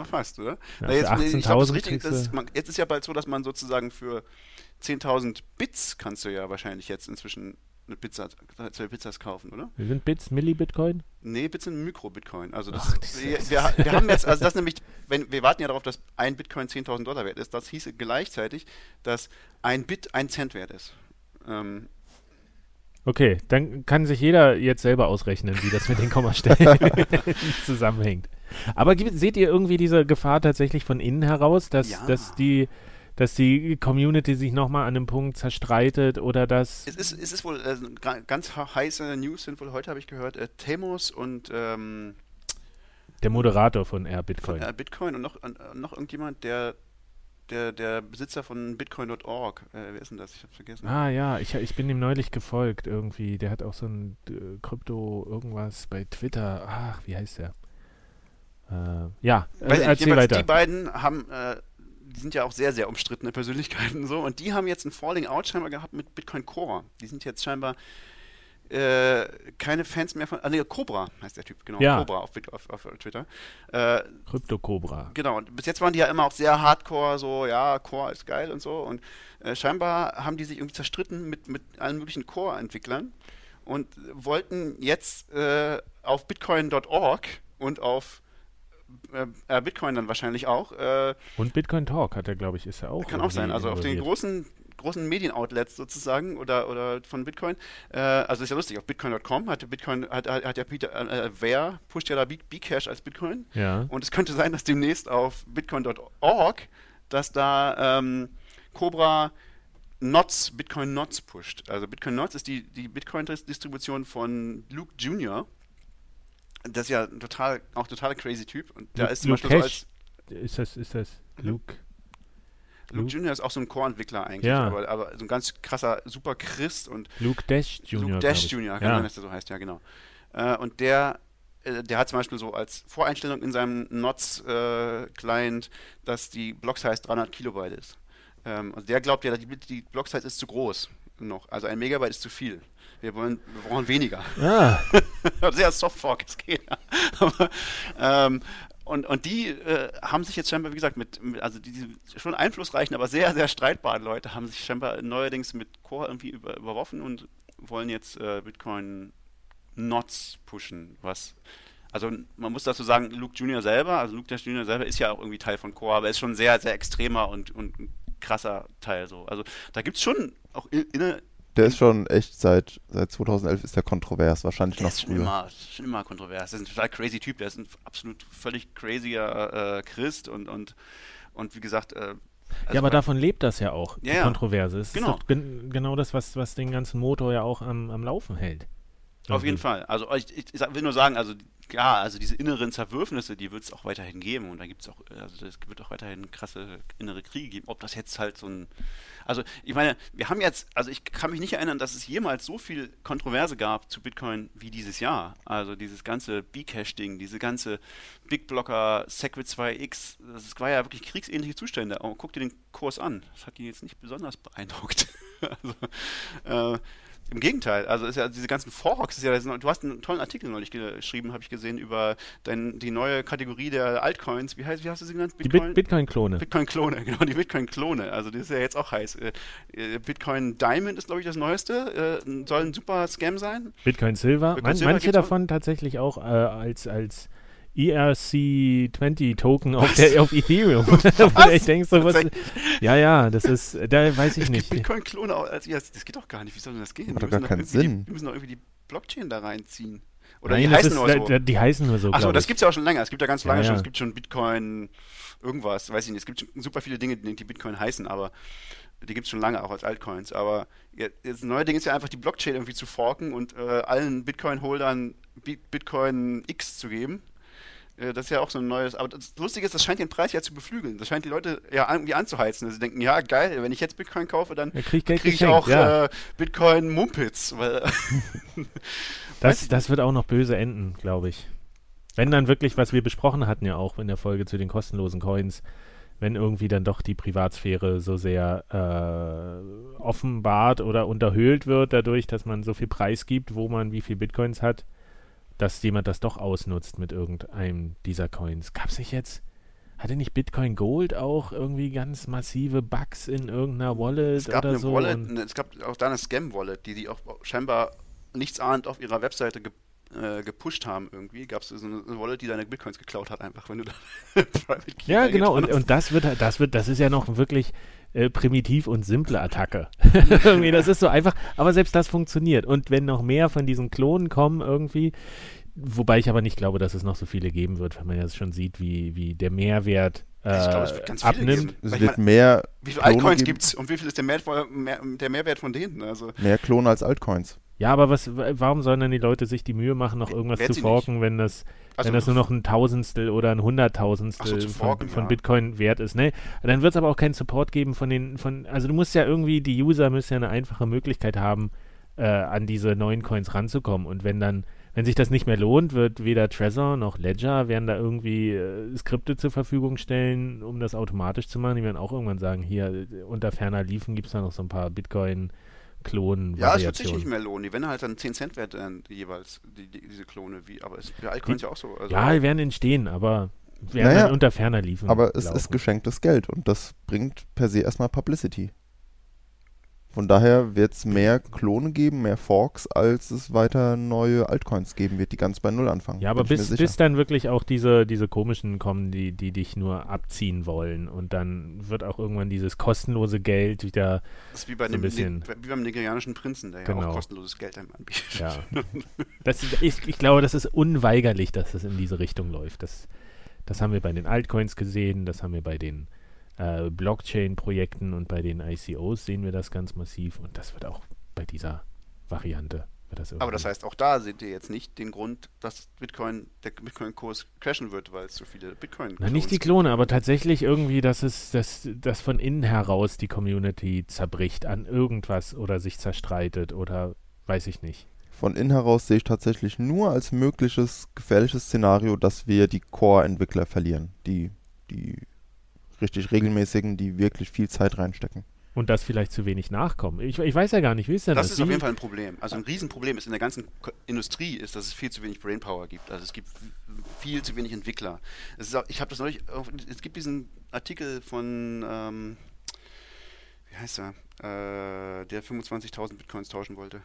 fast, oder? Ja, Na, jetzt, 18.000 ist, jetzt ist ja bald so, dass man sozusagen für 10.000 Bits kannst du ja wahrscheinlich jetzt inzwischen eine Pizza, zwei Pizzas kaufen, oder? Wie sind Bits Milli-Bitcoin? Nee, Bits sind Mikro-Bitcoin. Also das, Ach, wir, wir, wir, haben jetzt, also das (laughs) nämlich, wenn, wir warten ja darauf, dass ein Bitcoin 10.000 Dollar wert ist. Das hieße gleichzeitig, dass ein Bit ein Cent wert ist. Ähm, okay, dann kann sich jeder jetzt selber ausrechnen, wie das mit den Kommastellen (laughs) zusammenhängt. Aber seht ihr irgendwie diese Gefahr tatsächlich von innen heraus, dass, ja. dass die dass die Community sich nochmal an einem Punkt zerstreitet oder dass. Es ist, es ist wohl äh, ganz heiße News, sind wohl heute, habe ich gehört, äh, Temos und. Ähm, der Moderator von Air Bitcoin. Von Air Bitcoin und noch, äh, noch irgendjemand, der der, der Besitzer von Bitcoin.org. Äh, wer ist denn das? Ich hab's vergessen. Ah ja, ich, ich bin ihm neulich gefolgt irgendwie. Der hat auch so ein äh, Krypto irgendwas bei Twitter. Ach, wie heißt der? Äh, ja, Weiß äh, erzähl weiter. Die beiden haben äh, die sind ja auch sehr, sehr umstrittene Persönlichkeiten so. Und die haben jetzt ein Falling Out scheinbar gehabt mit Bitcoin Core. Die sind jetzt scheinbar äh, keine Fans mehr von. Ah, nee, Cobra heißt der Typ, genau. Ja. Cobra auf, auf, auf Twitter. Äh, Krypto Cobra. Genau. Und bis jetzt waren die ja immer auch sehr hardcore, so, ja, Core ist geil und so. Und äh, scheinbar haben die sich irgendwie zerstritten mit, mit allen möglichen Core-Entwicklern und wollten jetzt äh, auf bitcoin.org und auf äh, äh, Bitcoin dann wahrscheinlich auch. Äh, und Bitcoin Talk hat er, glaube ich, ist ja auch. Kann auch sein. Also auf den großen großen Medienoutlets sozusagen oder, oder von Bitcoin. Äh, also ist ja lustig, auf bitcoin.com hat Bitcoin, hat, hat ja Peter, äh, wer pusht ja da Bcash als Bitcoin. Ja. Und es könnte sein, dass demnächst auf bitcoin.org, dass da ähm, Cobra Nots, Bitcoin Nots pusht. Also Bitcoin Nots ist die, die Bitcoin-Distribution von Luke Jr., das ist ja ein total, auch total crazy Typ. Und da ist zum Beispiel so als. Ist das, ist das Luke? Luke Jr. ist auch so ein Core-Entwickler eigentlich, Ja. aber, aber so ein ganz krasser Super Christ und Luke Dash Jr. Luke Dash. Jr., kann Ja. sein, dass der so heißt, ja genau. Äh, und der, äh, der hat zum Beispiel so als Voreinstellung in seinem Nots-Client, dass die Block-Size 300 Kilobyte ist. Ähm, also der glaubt ja, die, die Block-Size ist zu groß noch. Also ein Megabyte ist zu viel. Wir, wollen, wir brauchen weniger. Ah, (laughs) Sehr Softfork, es geht. Aber, (laughs) ähm, und, und die äh, haben sich jetzt scheinbar, wie gesagt, mit, mit also die, die schon einflussreichen, aber sehr, sehr streitbaren Leute haben sich scheinbar neuerdings mit Core irgendwie über, überworfen und wollen jetzt äh, Bitcoin Nots pushen, was also man muss dazu sagen, Luke Junior selber, also Luke Dash Junior selber ist ja auch irgendwie Teil von Core, aber ist schon sehr, sehr extremer und, und ein krasser Teil so. Also da gibt es schon auch in, inne, Der ist schon echt seit, seit 2011 ist der kontrovers, wahrscheinlich Der noch ist schon früher. immer, schon immer kontrovers. Der ist ein total crazy Typ. Der ist ein absolut völlig crazier äh, Christ und, und, und wie gesagt, äh, also ja, aber davon lebt das ja auch, die Ja, ja. Kontroverse. Es Genau. ist doch gen genau das, was, was den ganzen Motor ja auch am, am Laufen hält. Auf jeden Irgendwie. Fall. Also ich, ich, will nur sagen, also ja, also diese inneren Zerwürfnisse, die wird es auch weiterhin geben und da gibt es auch, also es wird auch weiterhin krasse innere Kriege geben. Ob das jetzt halt so ein, also ich meine, wir haben jetzt, also ich kann mich nicht erinnern, dass es jemals so viel Kontroverse gab zu Bitcoin wie dieses Jahr. Also dieses ganze Bcash-Ding, diese ganze Big Blocker, Segwit 2X, das war ja wirklich kriegsähnliche Zustände. Aber guck dir den Kurs an, das hat die jetzt nicht besonders beeindruckt. (laughs) also, äh, im Gegenteil, also ist ja diese ganzen Forks, ist ja, du hast einen tollen Artikel neulich geschrieben, habe ich gesehen, über dein, die neue Kategorie der Altcoins. Wie heißt, wie hast du sie genannt? Die Bit Bitcoin-Klone. Bitcoin-Klone, (laughs) genau, die Bitcoin-Klone. Also das ist ja jetzt auch heiß. Äh, äh, Bitcoin Diamond ist, glaube ich, das Neueste. Äh, soll ein super Scam sein. Bitcoin Silver. Bitcoin Man, Silver manche gibt's auch. davon tatsächlich auch äh, als, als ERC20-Token auf, der- auf Ethereum. (laughs) Wo du echt denkst, so was, ja, ja, das ist, da weiß ich Es nicht. Bitcoin-Klone auch als ja, das geht doch gar nicht. Wie soll denn das gehen? Macht Wir doch gar müssen keinen Sinn. Die, wir müssen doch irgendwie die Blockchain da reinziehen. Oder Nein, die heißen ist, nur so. da- Die heißen nur so, Achso, das ich. gibt es ja auch schon länger. Es gibt ja ganz lange Ja, schon. ja. Es gibt schon Bitcoin, irgendwas, weiß ich nicht. Es gibt schon super viele Dinge, die Bitcoin heißen, aber die gibt es schon lange auch als Altcoins. Aber das neue Ding ist ja einfach die Blockchain irgendwie zu forken und äh, allen Bitcoin-Holdern Bi- Bitcoin X zu geben. Äh, Das ist ja auch so ein neues. Aber das Lustige ist, das scheint den Preis ja zu beflügeln. Das scheint die Leute ja irgendwie anzuheizen. Sie denken, ja, geil, wenn ich jetzt Bitcoin kaufe, dann Ja, krieg ich kriege ich geschenkt, auch ja. äh, Bitcoin Mumpitz. (laughs) Das, das wird auch noch böse enden, glaube ich. Wenn dann wirklich, was wir besprochen hatten ja auch in der Folge zu den kostenlosen Coins, wenn irgendwie dann doch die Privatsphäre so sehr äh, offenbart oder unterhöhlt wird dadurch, dass man so viel Preis gibt, wo man wie viel Bitcoins hat, dass jemand das doch ausnutzt mit irgendeinem dieser Coins. Gab es nicht jetzt, hatte nicht Bitcoin Gold auch irgendwie ganz massive Bugs in irgendeiner Wallet Es gab oder eine so? Wallet, ne, es gab auch da eine Scam-Wallet, die die auch scheinbar nichtsahnend auf ihrer Webseite ge äh, gepusht haben irgendwie. Gab es so eine, Wallet, die deine Bitcoins geklaut hat, einfach, wenn du da (laughs) Private Key Ja, genau. Und, und das wird, das wird, das ist ja noch wirklich äh, primitiv und simple Attacke. (laughs) irgendwie, das ist so einfach. Aber selbst das funktioniert. Und wenn noch mehr von diesen Klonen kommen irgendwie, wobei ich aber nicht glaube, dass es noch so viele geben wird, weil man ja schon sieht, wie, wie der Mehrwert äh, ich glaube, es wird ganz viele abnimmt. geben. Es wird mein, mehr wie viele Altcoins geben- gibt es und wie viel ist der, mehr, der Mehrwert von denen? Also, mehr Klone als Altcoins. Ja, aber was, warum sollen dann die Leute sich die Mühe machen, noch irgendwas Werden zu forken, wenn das, also wenn das nur noch ein Tausendstel oder ein Hunderttausendstel so, von, forken, von ja. Bitcoin wert ist. Ne? Dann wird es aber auch keinen Support geben von den, von, also du musst ja irgendwie, die User müssen ja eine einfache Möglichkeit haben, äh, an diese neuen Coins ranzukommen. Und wenn dann, wenn sich das nicht mehr lohnt, wird weder Trezor noch Ledger werden da irgendwie äh, Skripte zur Verfügung stellen, um das automatisch zu machen. Die werden auch irgendwann sagen, hier äh, unter ferner Liefen gibt es da noch so ein paar Bitcoin Klonen ja, es wird sich nicht mehr lohnen. Die werden halt dann 10 Cent wert äh, jeweils, die, die, diese Klone. Wie, aber es ist bei Altcoins ja auch so. Also, Ja, die werden entstehen, aber werden Naja, dann unter ferner Liefen. Aber es laufen. ist geschenktes Geld und das bringt per se erstmal Publicity. Von daher wird es mehr Klone geben, mehr Forks, als es weiter neue Altcoins geben wird, die ganz bei Null anfangen. Ja, aber bis, bis dann wirklich auch diese, diese komischen kommen, die, die dich nur abziehen wollen. Und dann wird auch irgendwann dieses kostenlose Geld wieder, das ist wie, bei so dem, bisschen- wie beim nigerianischen Prinzen, der ja Genau. auch kostenloses Geld einem anbietet. ja. (laughs) das, ich, ich glaube, das ist unweigerlich, dass das in diese Richtung läuft. Das, das haben wir bei den Altcoins gesehen, das haben wir bei den äh, Blockchain-Projekten und bei den ICOs sehen wir das ganz massiv. Und das wird auch bei dieser Variante, das Aber das heißt, auch da seht ihr jetzt nicht den Grund, dass Bitcoin, der Bitcoin-Kurs crashen wird, weil es so viele bitcoin Na, nicht die Klone, aber tatsächlich irgendwie, dass es, dass, dass von innen heraus die Community zerbricht an irgendwas oder sich zerstreitet oder weiß ich nicht. Von innen heraus sehe ich tatsächlich nur als mögliches gefährliches Szenario, dass wir die Core-Entwickler verlieren. Die, die richtig regelmäßigen, die wirklich viel Zeit reinstecken. Und dass vielleicht zu wenig nachkommen. Ich, ich weiß ja gar nicht, wie ist denn das? Das ist auf jeden Fall ein Problem. Also ein Riesenproblem ist in der ganzen Industrie ist, dass es viel zu wenig Brainpower gibt. Also es gibt viel zu wenig Entwickler. Es ist auch, ich habe das neulich, auf- es gibt diesen Artikel von, ähm, wie heißt er, äh, der 25.000 Bitcoins tauschen wollte.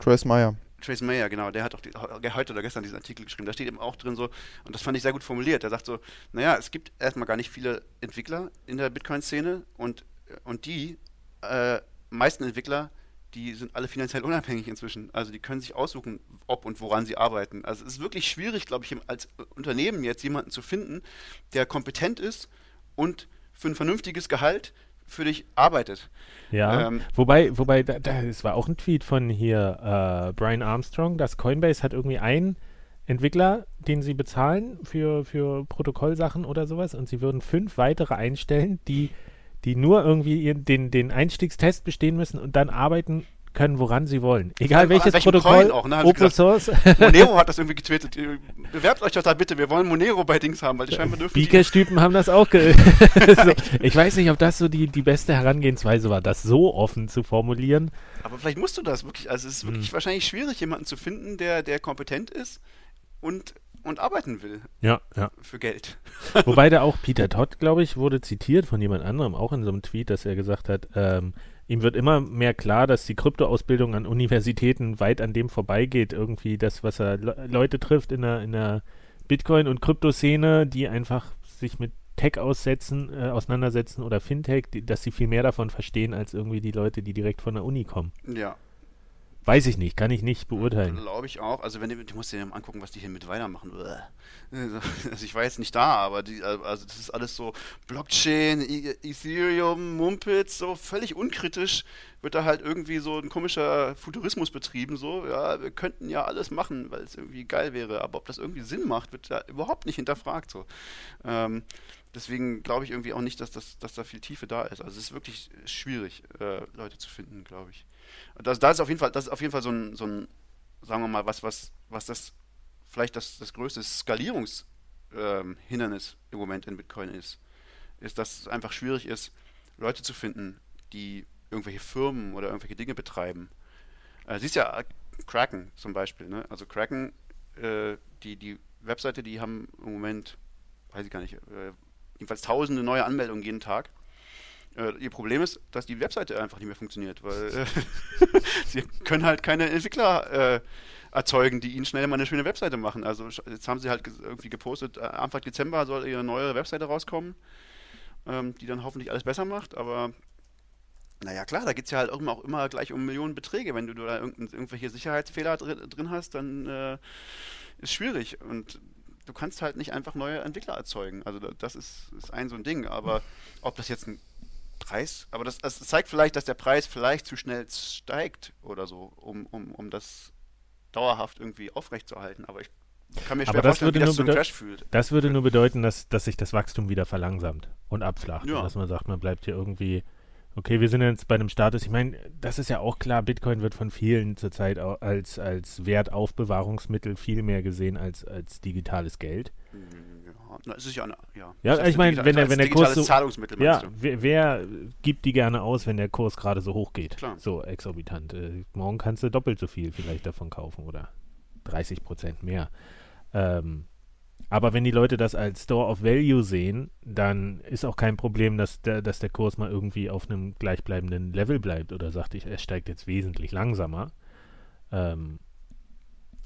Trace Meyer. Trace Mayer, genau, der hat auch die, he- heute oder gestern diesen Artikel geschrieben. Da steht eben auch drin so, und das fand ich sehr gut formuliert. Er sagt so, naja, es gibt erstmal gar nicht viele Entwickler in der Bitcoin-Szene und, und die äh, meisten Entwickler, die sind alle finanziell unabhängig inzwischen. Also die können sich aussuchen, ob und woran sie arbeiten. Also es ist wirklich schwierig, glaube ich, als Unternehmen jetzt jemanden zu finden, der kompetent ist und für ein vernünftiges Gehalt für dich arbeitet. Ja, Ähm, wobei, wobei, da, da, es war auch ein Tweet von hier äh, Brian Armstrong, dass Coinbase hat irgendwie einen Entwickler, den sie bezahlen für, für Protokollsachen oder sowas und sie würden fünf weitere einstellen, die, die nur irgendwie den, den Einstiegstest bestehen müssen und dann arbeiten können, woran sie wollen. Egal welches Protokoll, auch, ne, Open Source. Monero (laughs) hat das irgendwie getwittert. Bewerbt euch doch da bitte, wir wollen Monero bei Dings haben, weil die scheinbar dürfen die- Beaker-Stüpen haben das auch. Ge (laughs) so, (laughs) ich weiß nicht, ob das so die, die beste Herangehensweise war, das so offen zu formulieren. Aber vielleicht musst du das wirklich. Also es ist wirklich Hm. wahrscheinlich schwierig, jemanden zu finden, der, der kompetent ist und, und arbeiten will Ja, ja. für Geld. Wobei da auch Peter Todd, glaube ich, wurde zitiert von jemand anderem, auch in so einem Tweet, dass er gesagt hat, ähm, ihm wird immer mehr klar, dass die Kryptoausbildung an Universitäten weit an dem vorbeigeht, irgendwie das, was er Le Leute trifft in der, in der Bitcoin- und Kryptoszene, die einfach sich mit Tech aussetzen, äh, auseinandersetzen oder Fintech, die, dass sie viel mehr davon verstehen als irgendwie die Leute, die direkt von der Uni kommen. Ja, Weiß ich nicht, kann ich nicht beurteilen. glaube ich auch. Also wenn du, du musst dir mal angucken, was die hier mit weitermachen. Uah. (laughs) Also ich war jetzt nicht da, aber die, also das ist alles so Blockchain, E- Ethereum, Mumpitz, so völlig unkritisch wird da halt irgendwie so ein komischer Futurismus betrieben. So, ja, wir könnten ja alles machen, weil es irgendwie geil wäre. Aber ob das irgendwie Sinn macht, wird da überhaupt nicht hinterfragt. So. Ähm, deswegen glaube ich irgendwie auch nicht, dass, das, dass da viel Tiefe da ist. Also es ist wirklich schwierig, äh, Leute zu finden, glaube ich. Das, da ist auf jeden Fall, das ist auf jeden Fall so ein, so ein sagen wir mal, was, was, was das vielleicht das, das größte Skalierungshindernis ähm, im Moment in Bitcoin ist, ist, dass es einfach schwierig ist, Leute zu finden, die irgendwelche Firmen oder irgendwelche Dinge betreiben. Äh, siehst ja, Kraken zum Beispiel, ne? Also Kraken, äh, die, die Webseite, die haben im Moment, weiß ich gar nicht, äh, jedenfalls tausende neue Anmeldungen jeden Tag. Äh, ihr Problem ist, dass die Webseite einfach nicht mehr funktioniert, weil äh, (laughs) sie können halt keine Entwickler äh, erzeugen, die ihnen schnell mal eine schöne Webseite machen. Also jetzt haben sie halt irgendwie gepostet, äh, Anfang Dezember soll ihre neue Webseite rauskommen, ähm, die dann hoffentlich alles besser macht, aber naja klar, da geht es ja halt auch immer, auch immer gleich um Millionen Beträge. Wenn du da irgendwelche Sicherheitsfehler drin, drin hast, dann äh, ist schwierig und du kannst halt nicht einfach neue Entwickler erzeugen. Also da- das ist, ist ein so ein Ding, aber ob das jetzt ein Preis, aber das, das zeigt vielleicht, dass der Preis vielleicht zu schnell steigt oder so, um, um, um das dauerhaft irgendwie aufrechtzuerhalten. Aber ich kann mir schwer Aber das vorstellen, wie würde das nur so Crash fühlt. Das würde nur bedeuten, dass, dass sich das Wachstum wieder verlangsamt und abflacht. Ja. Und dass man sagt, man bleibt hier irgendwie, okay, wir sind jetzt bei einem Status. Ich meine, das ist ja auch klar, Bitcoin wird von vielen zurzeit als, als Wertaufbewahrungsmittel viel mehr gesehen als, als digitales Geld. Ja, na, es ist ja eine, ja. Ja, Das ich meine, wenn der- wenn der Kurs so- Zahlungsmittel Ja, wer, wer gibt die gerne aus, wenn der Kurs gerade so hoch geht? Klar. So exorbitant. Äh, morgen kannst du doppelt so viel vielleicht davon kaufen oder 30 Prozent mehr. Ähm, aber wenn die Leute das als Store of Value sehen, dann ist auch kein Problem, dass der, dass der Kurs mal irgendwie auf einem gleichbleibenden Level bleibt oder sagt, ich, er steigt jetzt wesentlich langsamer. Ähm,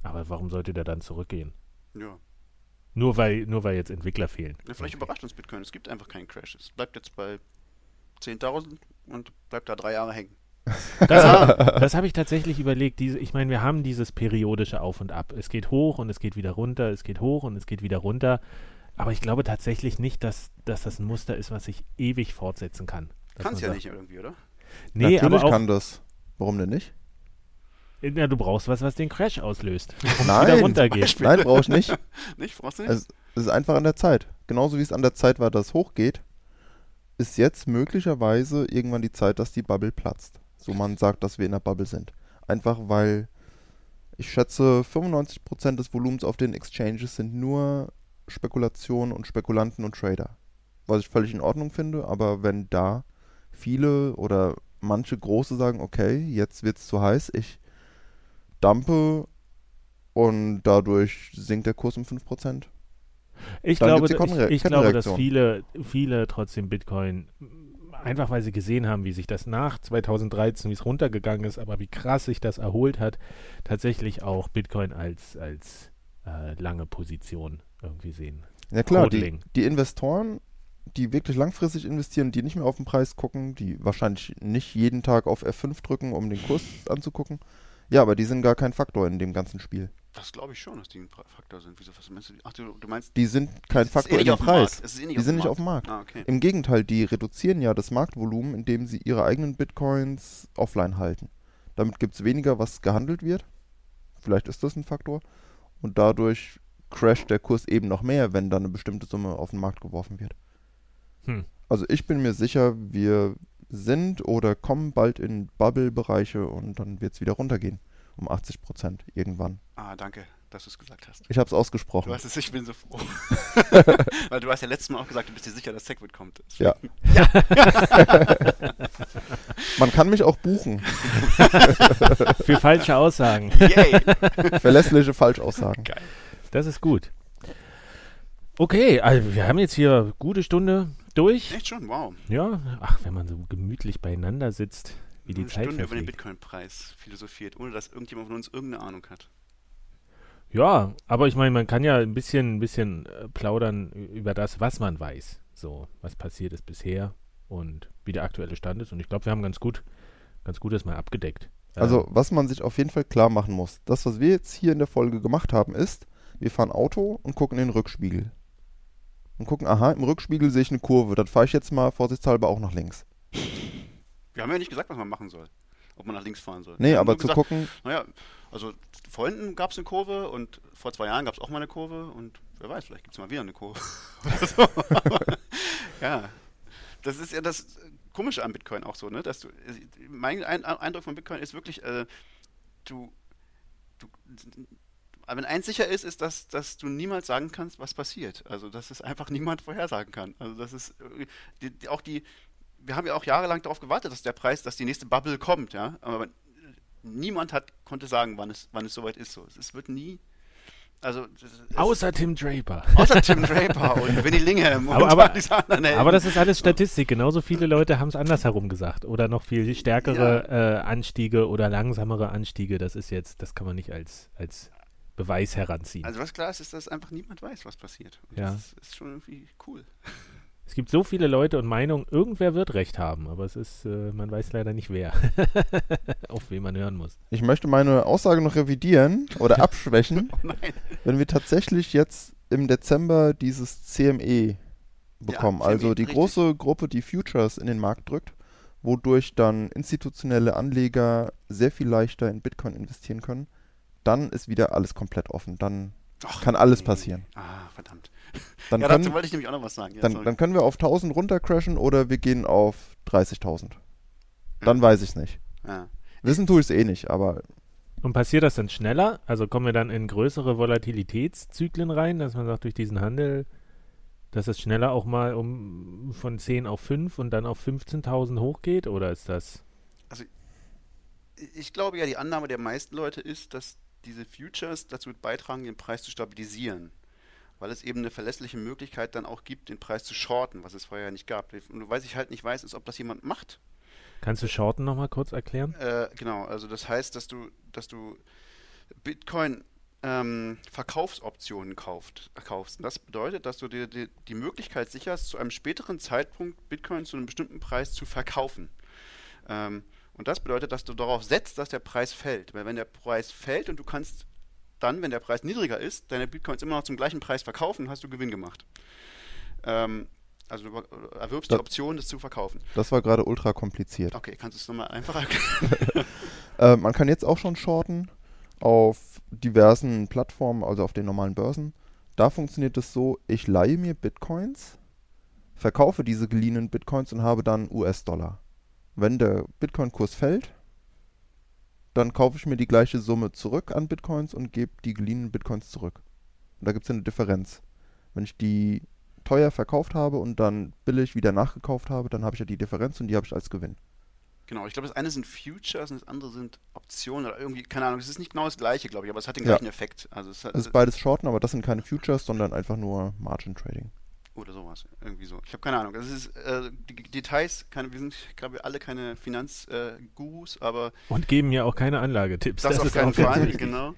aber warum sollte der dann zurückgehen? Ja. Nur weil, nur weil jetzt Entwickler fehlen. Ja, vielleicht überrascht uns Bitcoin. Es gibt einfach keinen Crash. Es bleibt jetzt bei 10.000 und bleibt da drei Jahre hängen. Das, (laughs) das habe ich tatsächlich überlegt. Diese, ich meine, wir haben dieses periodische Auf und Ab. Es geht hoch und es geht wieder runter, es geht hoch und es geht wieder runter. Aber ich glaube tatsächlich nicht, dass, dass das ein Muster ist, was sich ewig fortsetzen kann. Kann es ja sagt, nicht irgendwie, oder? Nee, Natürlich aber auch, kann das. Warum denn nicht? Ja, du brauchst was, was den Crash auslöst. (laughs) Nein, runtergeht. Nein, brauchst nicht. (laughs) nicht? Brauchst du nicht? Also, es ist einfach an der Zeit. Genauso wie es an der Zeit war, dass es hochgeht, ist jetzt möglicherweise irgendwann die Zeit, dass die Bubble platzt. So man sagt, dass wir in der Bubble sind. Einfach weil ich schätze, 95% des Volumens auf den Exchanges sind nur Spekulationen und Spekulanten und Trader. Was ich völlig in Ordnung finde, aber wenn da viele oder manche große sagen, okay, jetzt wird es zu heiß, ich dumpe und dadurch sinkt der Kurs um 5%. Ich Dann glaube, ich, ich glaube, dass viele, viele trotzdem Bitcoin einfach weil sie gesehen haben, wie sich das nach 2013, wie es runtergegangen ist, aber wie krass sich das erholt hat, tatsächlich auch Bitcoin als, als äh, lange Position irgendwie sehen. Ja klar, die, die Investoren, die wirklich langfristig investieren, die nicht mehr auf den Preis gucken, die wahrscheinlich nicht jeden Tag auf F5 drücken, um den Kurs anzugucken. Ja, aber die sind gar kein Faktor in dem ganzen Spiel. Das glaube ich schon, dass die ein Faktor sind. Wieso, was meinst du? Ach, du, du meinst, Die sind kein Faktor eh dem Preis. Markt. Es ist eh nicht Die sind nicht auf dem Markt. Ah, okay. Im Gegenteil, die reduzieren ja das Marktvolumen, indem sie ihre eigenen Bitcoins offline halten. Damit gibt es weniger, was gehandelt wird. Vielleicht ist das ein Faktor. Und dadurch crasht der Kurs eben noch mehr, wenn dann eine bestimmte Summe auf den Markt geworfen wird. Hm. Also ich bin mir sicher, wir sind oder kommen bald in Bubble-Bereiche und dann wird es wieder runtergehen. Um 80 Prozent irgendwann. Ah, danke, dass du es gesagt hast. Ich habe es Du ausgesprochen. hast es, ich bin so froh. (laughs) Weil du hast ja letztes Mal auch gesagt, du bist dir sicher, dass Segwit kommt. Ja. (laughs) Man kann mich auch buchen. (laughs) Für falsche Aussagen. Yay! Verlässliche Falschaussagen. Geil. Das ist gut. Okay, also wir haben jetzt hier gute Stunde durch. Echt schon? Wow. Ja, ach, wenn man so gemütlich beieinander sitzt, wie die Eine Zeit Stunde über den verfliegt. Bitcoin-Preis philosophiert, ohne dass irgendjemand von uns irgendeine Ahnung hat. Ja, aber ich meine, man kann ja ein bisschen, ein bisschen äh, plaudern über das, was man weiß. So, was passiert ist bisher und wie der aktuelle Stand ist. Und ich glaube, wir haben ganz gut, ganz gut das mal abgedeckt. Also, Ähm, was man sich auf jeden Fall klar machen muss, das, was wir jetzt hier in der Folge gemacht haben, ist, wir fahren Auto und gucken in den Rückspiegel. Und gucken, aha, im Rückspiegel sehe ich eine Kurve, dann fahre ich jetzt mal vorsichtshalber auch nach links. Wir haben ja nicht gesagt, was man machen soll. Ob man nach links fahren soll. Nee, aber zu gesagt, gucken, Naja, also vorhin gab es eine Kurve und vor zwei Jahren gab es auch mal eine Kurve und wer weiß, vielleicht gibt es mal wieder eine Kurve. So. (laughs) ja, das ist ja das Komische an Bitcoin auch so, ne? Dass du, mein Ein Eindruck von Bitcoin ist wirklich, äh, du, du, wenn eins sicher ist, ist, dass, dass du niemals sagen kannst, was passiert. Also, dass es einfach niemand vorhersagen kann. Also, das ist äh, die, die, auch die, wir haben ja auch jahrelang darauf gewartet, dass der Preis, dass die nächste Bubble kommt, ja. Aber niemand hat, konnte sagen, wann es, wann es soweit ist. So. Es wird nie. Also, außer Tim Draper. (laughs) außer Tim Draper und Winnie Lingham Aber- und aber- diese anderen Helden. Aber das ist alles Statistik. Genauso viele Leute haben es andersherum gesagt. Oder noch viel stärkere äh, Anstiege oder langsamere Anstiege. Das ist jetzt, das kann man nicht als, als Beweis heranziehen. Also, was klar ist, ist, dass einfach niemand weiß, was passiert. Und Ja. Das ist schon irgendwie cool. (laughs) es gibt so viele Leute und Meinungen, irgendwer wird Recht haben, aber es ist, äh, man weiß leider nicht wer. (laughs) Auf wen man hören muss. ich möchte meine Aussage noch revidieren oder (laughs) abschwächen, Oh nein. wenn wir tatsächlich jetzt im Dezember dieses CME bekommen, CME, also die richtig. große Gruppe, die Futures in den Markt drückt, wodurch dann institutionelle Anleger sehr viel leichter in Bitcoin investieren können, dann ist wieder alles komplett offen. Dann Ach, kann alles nee. passieren. Ah, verdammt. Dann, ja, dazu können, wollte ich nämlich auch noch was sagen. Ja, dann, dann können wir auf 1000 runtercrashen oder wir gehen auf 30.000. Dann weiß ich es nicht. ja. Wissen tue ich es eh nicht, aber Und passiert das dann schneller? Also kommen wir dann in größere Volatilitätszyklen rein, dass man sagt, durch diesen Handel, dass es schneller auch mal um von 10 auf 5 und dann auf 15.000 hochgeht? Oder ist das. Ich glaube ja, die Annahme der meisten Leute ist, dass diese Futures dazu beitragen, den Preis zu stabilisieren. Weil es eben eine verlässliche Möglichkeit dann auch gibt, den Preis zu shorten, was es vorher nicht gab. Und was ich halt nicht weiß, ist, ob das jemand macht. Kannst du Shorten nochmal kurz erklären? Äh, genau, also das heißt, dass du, dass du Bitcoin ähm, Verkaufsoptionen kauft, kaufst. Und das bedeutet, dass du dir die, die Möglichkeit sicherst, zu einem späteren Zeitpunkt Bitcoin zu einem bestimmten Preis zu verkaufen. Ähm, und das bedeutet, dass du darauf setzt, dass der Preis fällt. Weil wenn der Preis fällt und du kannst dann, wenn der Preis niedriger ist, deine Bitcoins immer noch zum gleichen Preis verkaufen, hast du Gewinn gemacht. Ähm, Also du erwirbst das, die Option, das zu verkaufen. Das war gerade ultra kompliziert. Okay, kannst du es nochmal einfacher (laughs) erklären? äh, man kann jetzt auch schon shorten auf diversen Plattformen, also auf den normalen Börsen. Da funktioniert es so, ich leihe mir Bitcoins, verkaufe diese geliehenen Bitcoins und habe dann US-Dollar. Wenn der Bitcoin-Kurs fällt, dann kaufe ich mir die gleiche Summe zurück an Bitcoins und gebe die geliehenen Bitcoins zurück. Und da gibt es eine Differenz. Wenn ich die teuer verkauft habe und dann billig wieder nachgekauft habe, dann habe ich ja die Differenz und die habe ich als Gewinn. Genau, ich glaube, das eine sind Futures und das andere sind Optionen oder irgendwie, keine Ahnung, es ist nicht genau das gleiche, glaube ich, aber es hat den gleichen ja. Effekt. Also es, hat, es ist beides Shorten, aber das sind keine Futures, sondern einfach nur Margin Trading. Oder sowas, irgendwie so. Ich habe keine Ahnung. Das ist, äh, die Details, keine, wir sind, glaube ich, alle keine Finanzgurus, äh, aber. Und geben ja auch keine Anlagetipps. Das, das auf keinen Fall, genau.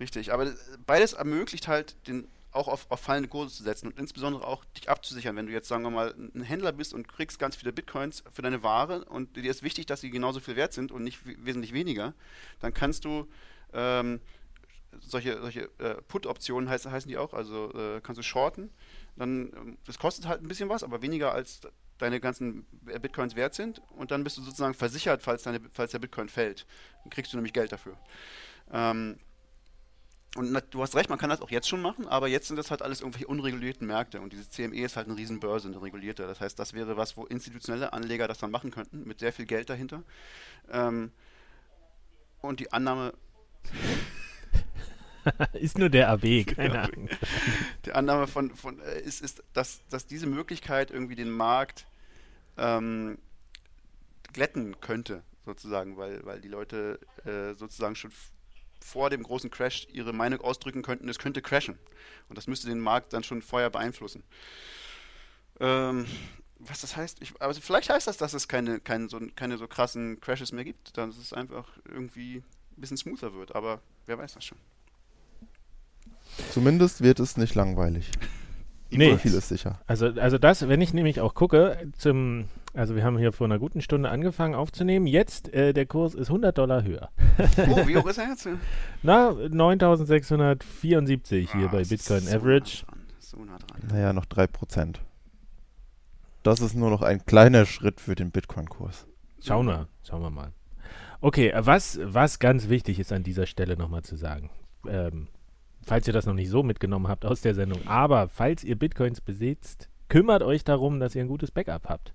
Richtig. Aber beides ermöglicht halt den auch auf, auf fallende Kurse zu setzen und insbesondere auch dich abzusichern. Wenn du jetzt, sagen wir mal, ein Händler bist und kriegst ganz viele Bitcoins für deine Ware und dir ist wichtig, dass sie genauso viel wert sind und nicht wesentlich weniger, dann kannst du ähm, solche, solche äh, Put-Optionen heißt, heißen die auch, also äh, kannst du shorten. Dann, ähm, das kostet halt ein bisschen was, aber weniger als deine ganzen Bitcoins wert sind und dann bist du sozusagen versichert, falls, deine, falls der Bitcoin fällt. Dann kriegst du nämlich Geld dafür. Ähm, und du hast recht, man kann das auch jetzt schon machen, aber jetzt sind das halt alles irgendwelche unregulierten Märkte und diese CME ist halt eine Riesenbörse, eine regulierte. Das heißt, das wäre was, wo institutionelle Anleger das dann machen könnten, mit sehr viel Geld dahinter. Ähm, und die Annahme. (laughs) ist nur der AB, (laughs) keine Ahnung. Die Annahme von, von äh, ist, ist dass, dass diese Möglichkeit irgendwie den Markt ähm, glätten könnte, sozusagen, weil, weil die Leute äh, sozusagen schon vor dem großen Crash ihre Meinung ausdrücken könnten, es könnte crashen. Und das müsste den Markt dann schon vorher beeinflussen. Ähm, was das heißt, ich, also vielleicht heißt das, dass es keine, keine, so, keine so krassen Crashes mehr gibt, dass es einfach irgendwie ein bisschen smoother wird, aber wer weiß das schon. Zumindest wird es nicht langweilig. Nee. So viel ist sicher. Also, also das, wenn ich nämlich auch gucke, zum, also wir haben hier vor einer guten Stunde angefangen aufzunehmen. Jetzt, äh, der Kurs ist 100 Dollar höher. oh, wie hoch ist er jetzt? (laughs) Na, 9674 hier ah, bei Bitcoin so Average. Nah so nah dran. Naja, noch 3%. Das ist nur noch ein kleiner Schritt für den Bitcoin-Kurs. Schauen wir, schauen wir mal. Okay, was, was ganz wichtig ist an dieser Stelle nochmal zu sagen. Ähm, falls ihr das noch nicht so mitgenommen habt aus der Sendung. Aber falls ihr Bitcoins besitzt, kümmert euch darum, dass ihr ein gutes Backup habt.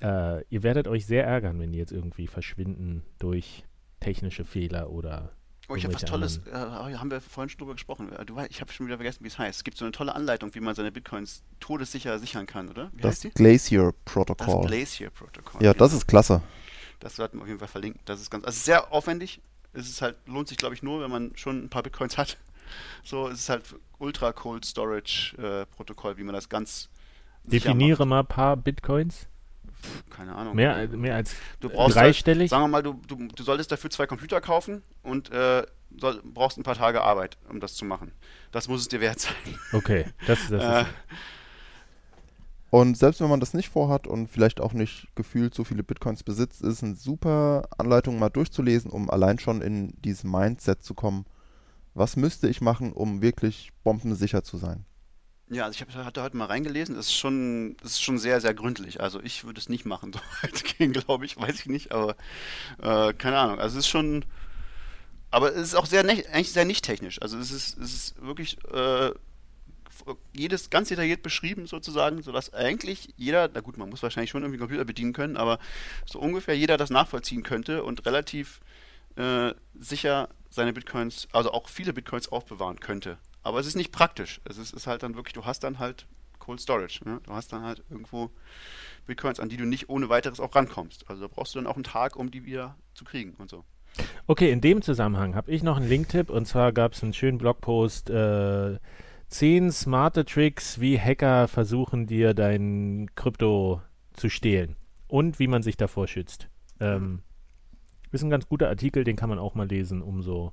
Äh, ihr werdet euch sehr ärgern, wenn die jetzt irgendwie verschwinden durch technische Fehler oder. Oh, ich habe was Tolles, äh, haben wir vorhin schon drüber gesprochen. Äh, du, ich habe schon wieder vergessen, wie es heißt. Es gibt so eine tolle Anleitung, wie man seine Bitcoins todessicher sichern kann, oder? Wie das Glacier Protocol. Das Glacier Protocol. Ja, das ist klasse. Das sollten wir auf jeden Fall verlinken. Das ist ganz, also sehr aufwendig. Es ist halt, lohnt sich, glaube ich, nur, wenn man schon ein paar Bitcoins hat. So, es ist halt Ultra Cold Storage äh, Protokoll, wie man das ganz. Definiere mal ein paar Bitcoins. keine Ahnung. Mehr, mehr als du brauchst halt, dreistellig? Halt, sagen wir mal, du, du, du solltest dafür zwei Computer kaufen und äh, soll, brauchst ein paar Tage Arbeit, um das zu machen. Das muss es dir wert sein. Okay, das, das (laughs) äh, ist. Und selbst wenn man das nicht vorhat und vielleicht auch nicht gefühlt so viele Bitcoins besitzt, ist es eine super Anleitung mal durchzulesen, um allein schon in dieses Mindset zu kommen, was müsste ich machen, um wirklich bombensicher zu sein? Ja, also ich hatte heute mal reingelesen, das ist schon, ist schon sehr, sehr gründlich. Also ich würde es nicht machen, (laughs) so weit gehen, glaube ich, weiß ich nicht, aber äh, keine Ahnung. Also es ist schon, aber es ist auch sehr, eigentlich sehr nicht technisch. Also es ist, es ist wirklich äh, jedes ganz detailliert beschrieben sozusagen, sodass eigentlich jeder, na gut, man muss wahrscheinlich schon irgendwie Computer bedienen können, aber so ungefähr jeder das nachvollziehen könnte und relativ äh, sicher seine Bitcoins, also auch viele Bitcoins aufbewahren könnte. Aber es ist nicht praktisch. Es ist, ist halt dann wirklich, du hast dann halt Cold Storage. Ne? Du hast dann halt irgendwo Bitcoins, an die du nicht ohne weiteres auch rankommst. Also da brauchst du dann auch einen Tag, um die wieder zu kriegen und so. Okay, in dem Zusammenhang habe ich noch einen Link-Tipp und zwar gab es einen schönen Blogpost, äh, 10 smarte Tricks, wie Hacker versuchen dir dein Krypto zu stehlen und wie man sich davor schützt. Ähm. Ist ein ganz guter Artikel, den kann man auch mal lesen, um so,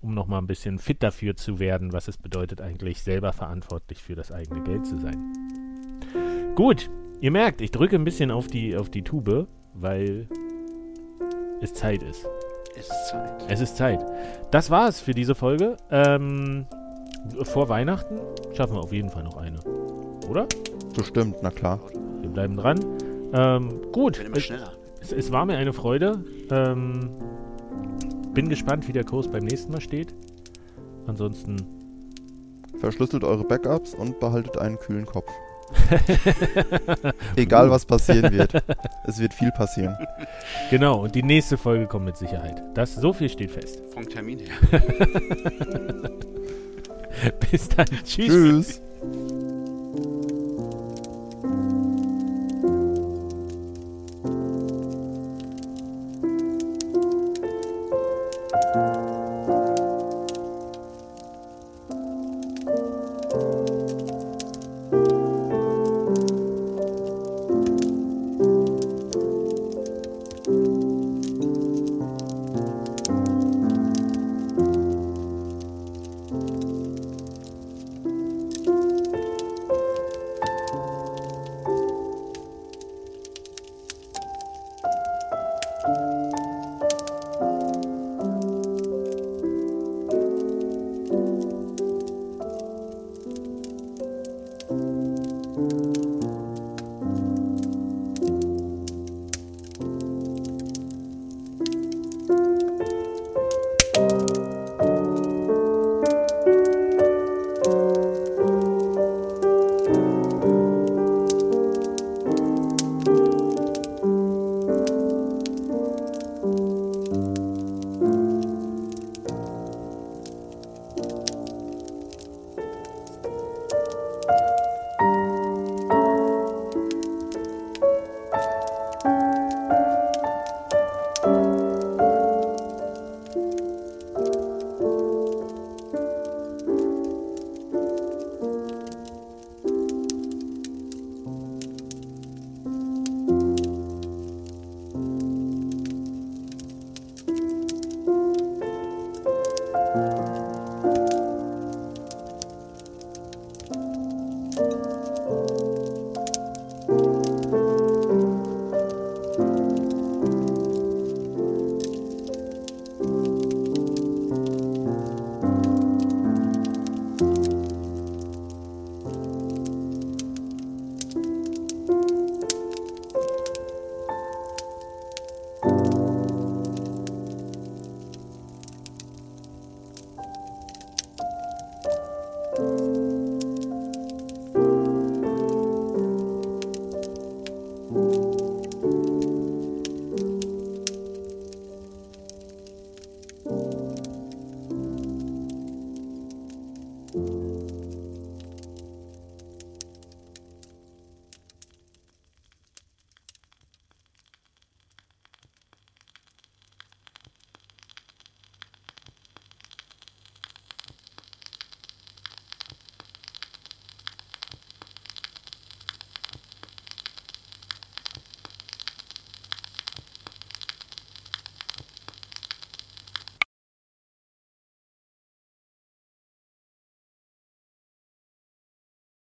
um nochmal ein bisschen fit dafür zu werden, was es bedeutet, eigentlich selber verantwortlich für das eigene Geld zu sein. Gut, ihr merkt, ich drücke ein bisschen auf die, auf die Tube, weil es Zeit ist. Es ist Zeit. Es ist Zeit. Das war's für diese Folge. Ähm, vor Weihnachten schaffen wir auf jeden Fall noch eine. Oder? Bestimmt, na klar. Wir bleiben dran. Ähm, gut. Wird immer schneller. Es, es war mir eine Freude. Ähm, bin gespannt, wie der Kurs beim nächsten Mal steht. Ansonsten Verschlüsselt eure Backups und behaltet einen kühlen Kopf. (laughs) Egal was passieren wird. (laughs) Es wird viel passieren. Genau, und die nächste Folge kommt mit Sicherheit. Das, so viel steht fest. Vom Termin her. (laughs) Bis dann. Tschüss. Tschüss. Bye.